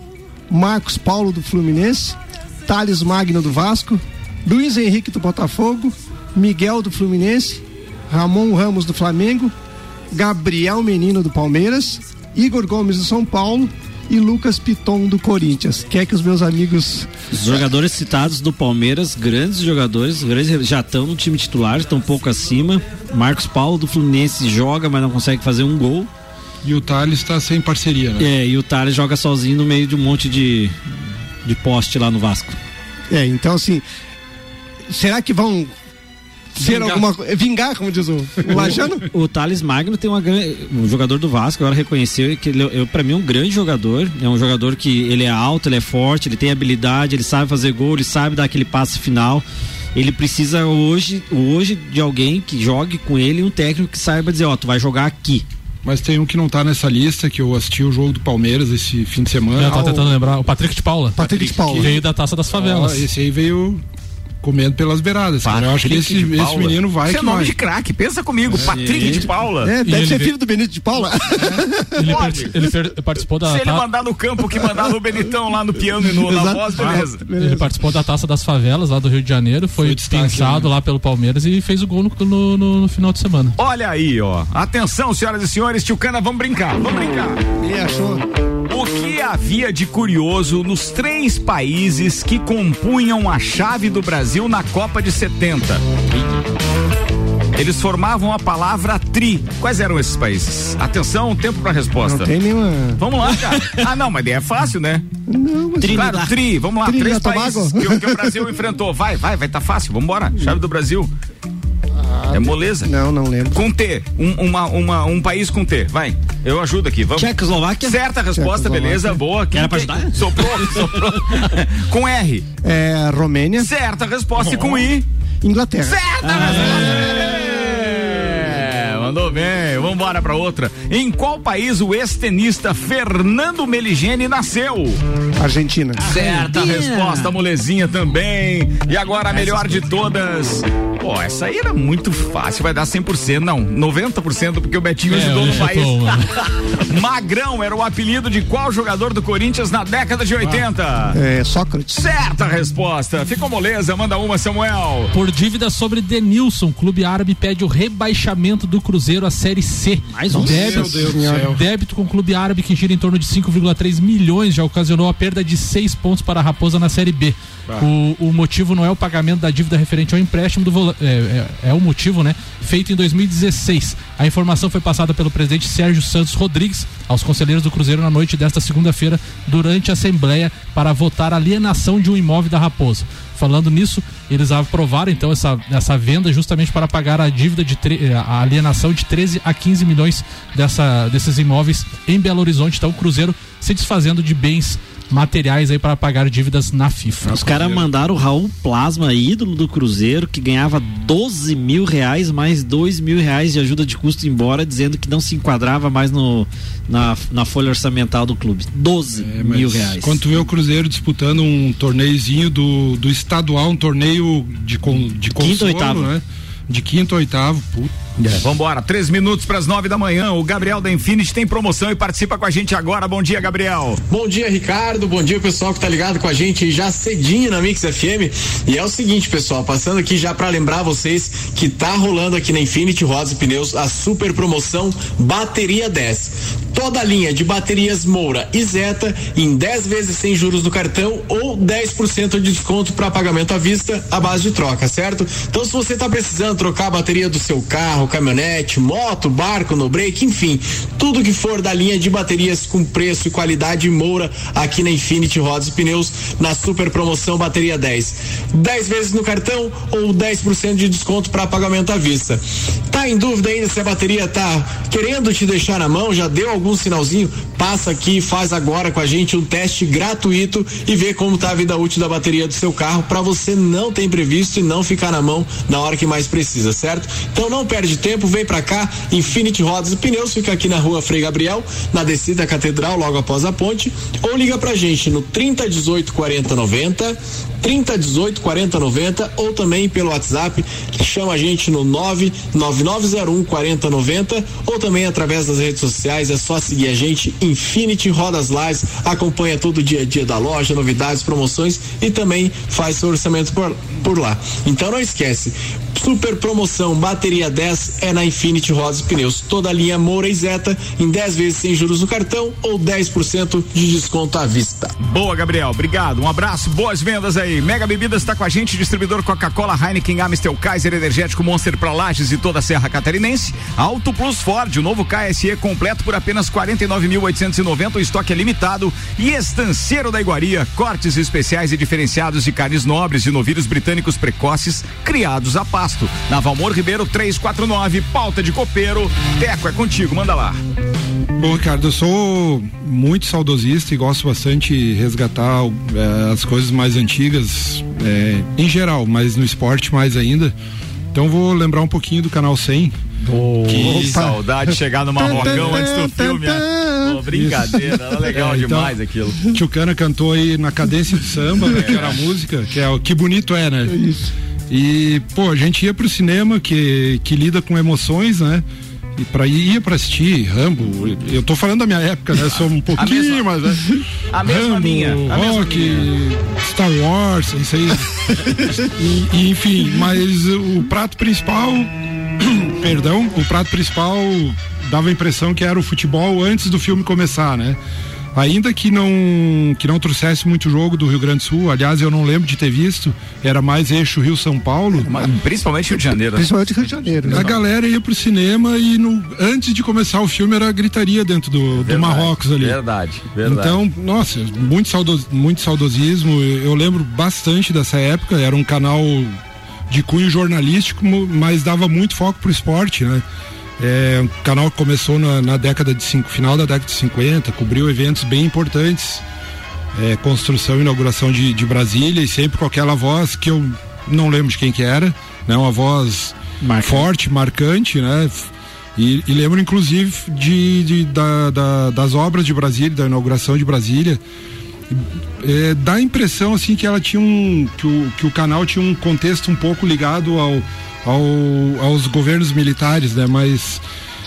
F: Marcos Paulo do Fluminense, Thales Magno do Vasco, Luiz Henrique do Botafogo, Miguel do Fluminense, Ramon Ramos do Flamengo, Gabriel Menino do Palmeiras, Igor Gomes do São Paulo e Lucas Piton do Corinthians. Quer que os meus amigos
E: Os jogadores citados do Palmeiras, grandes jogadores, grandes, já estão no time titular, estão um pouco acima. Marcos Paulo do Fluminense joga, mas não consegue fazer um gol.
D: E o Thales está sem parceria, né?
E: É, e o Thales joga sozinho no meio de um monte de, de poste lá no Vasco.
F: É, então assim, será que vão ser
E: Vingar.
F: alguma coisa? Vingar, como diz o, o Lajano?
E: O, o Thales Magno tem uma grande. O jogador do Vasco agora reconheceu que ele, é, para mim, é um grande jogador. É um jogador que ele é alto, ele é forte, ele tem habilidade, ele sabe fazer gol, ele sabe dar aquele passe final. Ele precisa hoje, hoje de alguém que jogue com ele, um técnico que saiba dizer, ó, tu vai jogar aqui.
D: Mas tem um que não tá nessa lista, que eu assisti o jogo do Palmeiras esse fim de semana.
B: Eu tava tentando lembrar. O Patrick de Paula.
F: Patrick de Paula.
B: Que veio da Taça das Favelas.
D: Ah, esse aí veio comendo pelas beiradas. Eu acho que esse, esse menino vai
A: Esse é nome
D: vai.
A: de craque, pensa comigo, Patrick de Paula.
F: É, deve
B: ele
F: ser filho do Benito de Paula.
B: Ele,
A: Pode.
B: per- ele per- participou da.
A: Se ele mandar no campo que mandar no Benitão lá no piano e no, na voz, beleza.
B: Ele participou da Taça das Favelas lá do Rio de Janeiro, foi,
D: Foi
B: dispensado
D: né?
B: lá pelo Palmeiras e fez o gol no, no- no- no final de semana.
A: Olha aí, ó. Atenção, senhoras e senhores, tio Cana, vamos brincar, vamos brincar.
F: Ele achou.
A: Havia de curioso nos três países que compunham a chave do Brasil na Copa de 70? Eles formavam a palavra tri. Quais eram esses países? Atenção, tempo para resposta.
F: Não tem nenhuma.
A: Vamos lá, cara. Ah, não, mas daí é fácil, né?
F: Não, mas
A: Claro, tri. Vamos lá,
F: Trinidad
A: três países que, o- que o Brasil enfrentou. Vai, vai, vai tá fácil. Vamos embora. Chave do Brasil. É moleza.
F: Não, não lembro.
A: Com T. Um, uma, uma, um país com T. Vai. Eu ajudo aqui. Vamos.
E: Tchecoslováquia.
A: Certa resposta, beleza. Boa. Quem-
E: Era pra ajudar?
A: Soprou, soprou. com R.
F: É, Romênia,
A: Certa resposta. E com I.
F: Inglaterra.
A: Certa resposta. É, Mandou bem. Vamos embora pra outra. Em qual país o ex-tenista Fernando Meligeni nasceu?
F: Argentina.
A: Certa resposta, molezinha também. E agora a melhor de todas. Pô, essa aí era muito fácil, vai dar 100%, não, 90% porque o Betinho
B: É,
A: ajudou no país.
B: mano.
A: Magrão era o apelido de qual jogador do Corinthians na década de 80?
F: É, Sócrates.
A: Certa resposta. Ficou moleza, manda uma, Samuel.
B: Por dívida sobre Denilson, clube árabe pede o rebaixamento do Cruzeiro à Série C.
E: Mais um.
B: Débito,
D: Deus do
B: débito com o clube árabe que gira em torno de 5,3 milhões já ocasionou a perda de seis pontos para a Raposa na Série B. O, o motivo não é o pagamento da dívida referente ao empréstimo do é, é, é o motivo, né? Feito em 2016. A informação foi passada pelo presidente Sérgio Santos Rodrigues aos conselheiros do Cruzeiro na noite desta segunda-feira durante a assembleia para votar a alienação de um imóvel da Raposa. Falando nisso, eles aprovaram então essa, essa venda justamente para pagar a dívida de eh, a alienação de 13 a 15 milhões dessa, desses imóveis em Belo Horizonte. Então o Cruzeiro se desfazendo de bens materiais aí para pagar dívidas na FIFA.
E: Os caras mandaram o Raul Plasma, ídolo do Cruzeiro, que ganhava 12 mil reais mais 2 mil reais de ajuda de custo embora, dizendo que não se enquadrava mais no, na, na folha orçamental do clube. 12
D: É,
E: mil reais.
D: Quando tu vê o Cruzeiro disputando um torneiozinho do, do estadual, um torneio de, con, de consolo,
E: oitavo.
D: né? De quinto a oitavo, puta.
A: Vambora, três minutos para as nove da manhã. O Gabriel da Infinity tem promoção e participa com a gente agora. Bom dia, Gabriel.
M: Bom dia, Ricardo. Bom dia, pessoal que tá ligado com a gente já cedinho na Mix FM. E é o seguinte, pessoal, passando aqui já para lembrar vocês que tá rolando aqui na Infinity Rodas e Pneus a super promoção Bateria 10. Toda a linha de baterias Moura e Zeta em 10 vezes sem juros no cartão ou 10% de desconto para pagamento à vista à base de troca, certo? Então, se você tá precisando trocar a bateria do seu carro, caminhonete, moto, barco, no break, enfim, tudo que for da linha de baterias com preço e qualidade Moura aqui na Infinity Rodas e Pneus na super promoção bateria 10. 10 vezes no cartão ou 10% de desconto para pagamento à vista. Tá em dúvida ainda se a bateria tá querendo te deixar na mão, já deu algum sinalzinho? Passa aqui, faz agora com a gente um teste gratuito e vê como tá a vida útil da bateria do seu carro para você não ter imprevisto e não ficar na mão na hora que mais precisa, certo? Então não perde tempo, vem pra cá, Infinity Rodas e Pneus fica aqui na rua Frei Gabriel, na descida da Catedral, logo após a ponte, ou liga pra gente no 30 18 40 90, 30 18 40 90 ou também pelo WhatsApp, chama a gente no 99901 40 90 ou também através das redes sociais, é só seguir a gente Infinity Rodas Lives, acompanha todo o dia a dia da loja, novidades, promoções e também faz seu orçamento por, por lá. Então não esquece, super promoção bateria 10 é na Infinity Rodas Pneus, toda a linha Moura e Zeta em 10 vezes sem juros no cartão ou 10% de desconto à vista.
A: Boa, Gabriel. Obrigado. Um abraço, boas vendas aí. Mega Bebidas está com a gente, distribuidor Coca-Cola, Heineken, Amstel, Kaiser, Energético Monster para Lages e toda a Serra Catarinense. Auto Plus Ford, o novo KSE completo por apenas 49.890, o estoque é limitado. E Estanceiro da Iguaria, cortes especiais e diferenciados de carnes nobres e novilhos britânicos precoces, criados a pasto. Na Valmor Ribeiro 349, pauta de copeiro. Teco é contigo, manda lá.
D: Bom, Ricardo, eu sou muito saudosista e gosto bastante de resgatar eh, as coisas mais antigas, eh, em geral, mas no esporte mais ainda. Então vou lembrar um pouquinho do canal 100.
A: Que saudade de chegar no Marrocão antes do filme. Oh, brincadeira, era legal
D: É, então,
A: demais aquilo.
D: Tio Cana cantou aí na cadência do samba, né, que era a música, que é o Que Bonito É, né?
F: Isso.
D: E, pô, a gente ia pro cinema que, que lida com emoções, né? E pra ir, ia pra assistir Rambo. Eu tô falando da minha época, né? Sou um pouquinho, mas. Né?
A: A mesma
D: Rambo,
A: minha, a
D: Rock, Star Wars, isso aí. e, e, enfim, mas o prato principal. perdão, o prato principal dava a impressão que era o futebol antes do filme começar, né? Ainda que não que não trouxesse muito jogo do Rio Grande do Sul, aliás, eu não lembro de ter visto, era mais eixo Rio São Paulo.
A: Principalmente Rio de Janeiro. né?
F: Principalmente Rio de Janeiro.
D: A galera ia pro cinema e no, antes de começar o filme era gritaria dentro do, do
A: Verdade,
D: Marrocos ali.
A: Verdade, verdade.
D: Então, nossa, muito, saudos, muito saudosismo. Eu eu lembro bastante dessa época. Era um canal de cunho jornalístico, mas dava muito foco pro esporte, né? É um canal que começou na, na década de cinco, final da década de 50, cobriu eventos bem importantes, é, construção e inauguração de, de Brasília e sempre com aquela voz que eu não lembro de quem que era, né? Uma voz forte, marcante, né? E, e lembro inclusive de, de- da- da- das obras de Brasília, da inauguração de Brasília. É, dá a impressão assim que ela tinha um que o, que o canal tinha um contexto um pouco ligado ao, ao- aos governos militares, né? Mas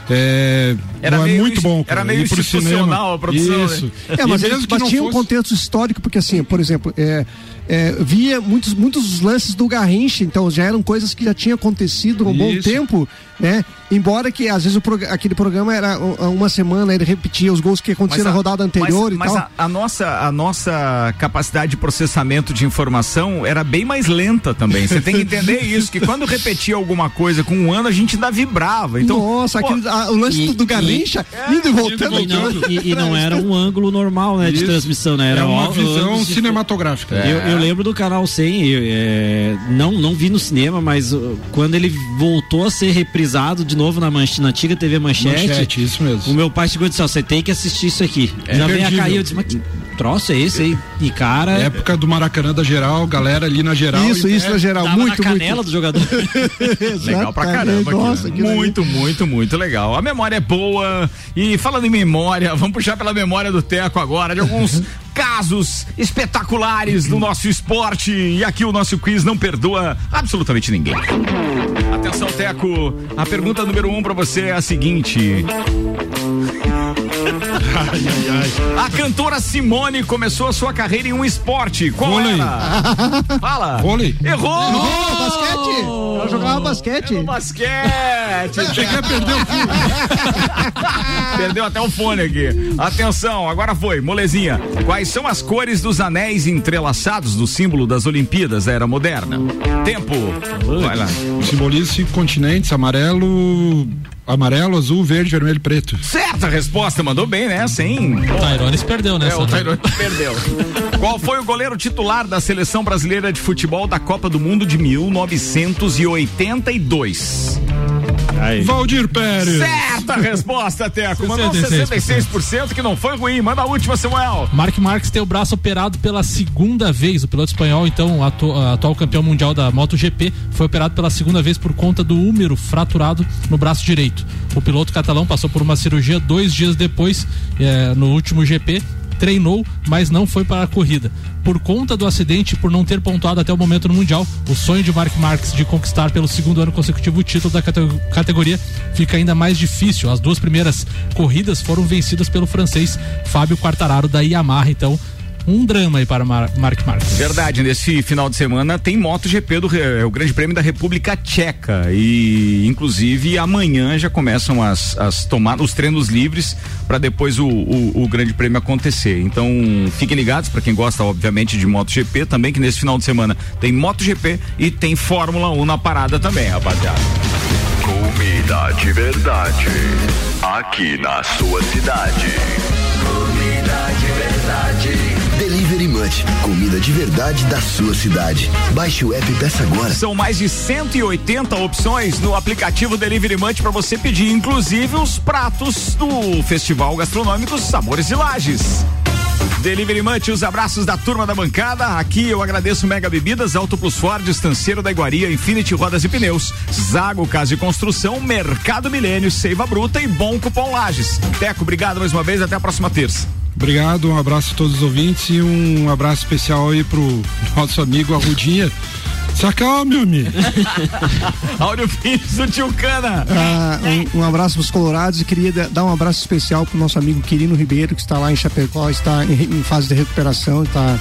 D: é,
A: Era
D: não é
A: meio
D: muito bom.
A: era meio institucional
D: cinema.
A: a produção,
D: Isso.
A: né?
F: É,
D: E
F: mas,
D: mesmo
F: eles,
D: que
F: mas
D: não
F: tinha um
D: fosse-
F: contexto histórico, porque assim, por exemplo, é, é, via muitos, muitos lances do Garrincha, então já eram coisas que já tinham acontecido há um bom tempo, né? Embora que às vezes o prog- aquele programa era uma semana, ele repetia os gols que aconteciam na rodada anterior
A: mas,
F: e
A: mas
F: tal.
A: A, a nossa, a nossa capacidade de processamento de informação era bem mais lenta também. Você tem que entender isso, que quando repetia alguma coisa com um ano, a gente ainda vibrava. Então,
F: Nossa,
A: pô,
F: aquele- ah, o lance
E: E-
F: do Garrincha, indo e voltando.
E: E não, e- e não era um ângulo normal, né, de transmissão, né? Era
D: É uma visão cinematográfica.
E: Eu, eu lembro do canal 100, eu, é, não, não vi no cinema, mas uh, quando ele voltou a ser reprisado de novo na, manche, na antiga TV Manchete,
D: Manchete, isso mesmo.
E: o meu pai chegou e disse: ó, você tem que assistir isso aqui.
D: É
E: Já vem a cair, eu disse: mas que troço é esse aí? E cara.
D: Época do Maracanã da geral, galera ali na geral.
F: Isso, isso na geral,
E: Tava
F: muito,
E: na canela
F: muito.
E: do jogador.
A: Legal pra caramba.
F: Nossa,
A: aqui, né? muito, muito, muito legal. A memória é boa. E falando em memória, vamos puxar pela memória do Teco agora, de alguns casos espetaculares do nosso esporte. E aqui o nosso quiz não perdoa absolutamente ninguém. Atenção, Teco. A pergunta número um pra você é a seguinte. A cantora Simone começou a sua carreira em um esporte. Qual
D: Vôlei.
A: era? Fala.
D: Vôlei.
A: Errou!
F: Errou, basquete! Ela jogava basquete.
A: No basquete.
D: Cheguei a perder o fio.
A: Perdeu até o fone aqui. Atenção, agora foi, molezinha. Quais são as cores dos anéis entrelaçados do símbolo das Olimpíadas da Era Moderna? Tempo. Vai lá.
D: Simboliza cinco continentes, amarelo, amarelo, azul, verde, vermelho e preto.
A: Certa resposta, mandou bem, né? Sem.
B: O Tyrones perdeu
A: É,
B: nessa.
A: o
B: né?
A: Tyrone perdeu. Qual foi o goleiro titular da seleção brasileira de futebol da Copa do Mundo de 1982?
D: Valdir Pérez.
A: Certa resposta, Teco. Mandou
B: 66%.
A: 66%, que não foi ruim. Manda a última, Samuel.
B: Mark Marques tem o braço operado pela segunda vez. O piloto espanhol, então, atu- atual campeão mundial da MotoGP, foi operado pela segunda vez por conta do húmero fraturado no braço direito. O piloto catalão passou por uma cirurgia dois dias depois, eh, no último GP. Treinou, mas não foi para a corrida. Por conta do acidente por não ter pontuado até o momento no Mundial, o sonho de Mark Marques de conquistar pelo segundo ano consecutivo o título da cate- categoria fica ainda mais difícil. As duas primeiras corridas foram vencidas pelo francês Fábio Quartararo da Yamaha. Então, um drama aí para Mar Mark Marques.
A: Verdade, nesse final de semana tem MotoGP do Re- o Grande Prêmio da República Tcheca e inclusive amanhã já começam as, as tomar os treinos livres para depois o, o, o Grande Prêmio acontecer. Então fiquem ligados para quem gosta obviamente de MotoGP também que nesse final de semana tem MotoGP e tem Fórmula 1 na parada também, rapaziada.
N: Comida de verdade. Aqui na sua cidade. Comida de verdade.
O: De da sua cidade. Baixe o app e peça agora.
A: São mais de 180 opções no aplicativo Delivery Munch para você pedir, inclusive os pratos do Festival Gastronômico Sabores de Lages. Delivery Munch, os abraços da turma da bancada. Aqui eu agradeço Mega Bebidas, Auto Plus Ford, Estanceiro da Iguaria, Infinity Rodas e Pneus, Zago Casa e Construção, Mercado Milênio, Seiva Bruta e Bom Cupom Lages. Teco, obrigado mais uma vez, até a próxima terça.
D: Obrigado, um abraço a todos os ouvintes e um abraço especial aí pro nosso amigo Arrudinha. Se acalma, meu amigo.
A: Áureo Pires do Tio Cana.
F: Ah, um, um abraço para os colorados e queria da- dar um abraço especial para o nosso amigo Quirino Ribeiro, que está lá em Chapecó, está em, em fase de recuperação, está,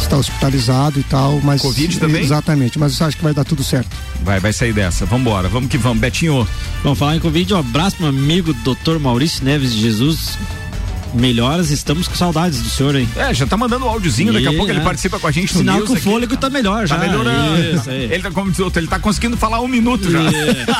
F: está hospitalizado e tal. Mas,
A: Covid também?
F: Exatamente, mas eu acho que vai dar tudo certo.
A: Vai, vai sair dessa. Vambora, vamos que vamos. Betinho.
E: Vamos falar em Covid, um abraço pro meu amigo Dr. Maurício Neves de Jesus. Melhoras, estamos com saudades do senhor, hein?
A: É, já tá mandando o áudiozinho, daqui a pouco ele
E: é.
A: participa com a gente no
E: Sinal
A: News
E: que o
A: aqui.
E: fôlego tá melhor
A: Tá
E: já.
A: melhorando.
E: Isso.
A: Ele tá, como diz outro, ele tá conseguindo falar um minuto já.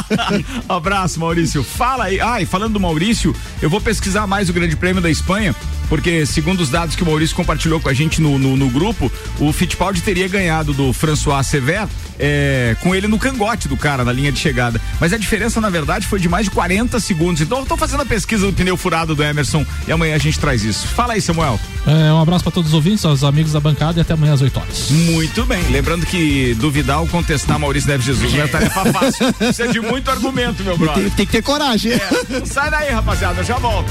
A: Abraço, Maurício. Fala aí. Ah, e falando do Maurício, eu vou pesquisar mais o Grande Prêmio da Espanha, porque segundo os dados que o Maurício compartilhou com a gente no, no, no grupo, o Fittipaldi teria ganhado do François Sever é, com ele no cangote do cara, na linha de chegada. Mas a diferença, na verdade, foi de mais de 40 segundos. Então eu tô fazendo a pesquisa do pneu furado do Emerson e amanhã a gente traz isso. Fala aí, Samuel.
B: É, um abraço para todos os ouvintes, aos amigos da bancada e até amanhã às 8 horas.
A: Muito bem. Lembrando que do Vidal contestar Maurício Neves Jesus não é tarefa fácil. Precisa de muito argumento, meu brother.
F: Tem, tem que ter coragem.
A: É. Sai daí, rapaziada. Eu já volto.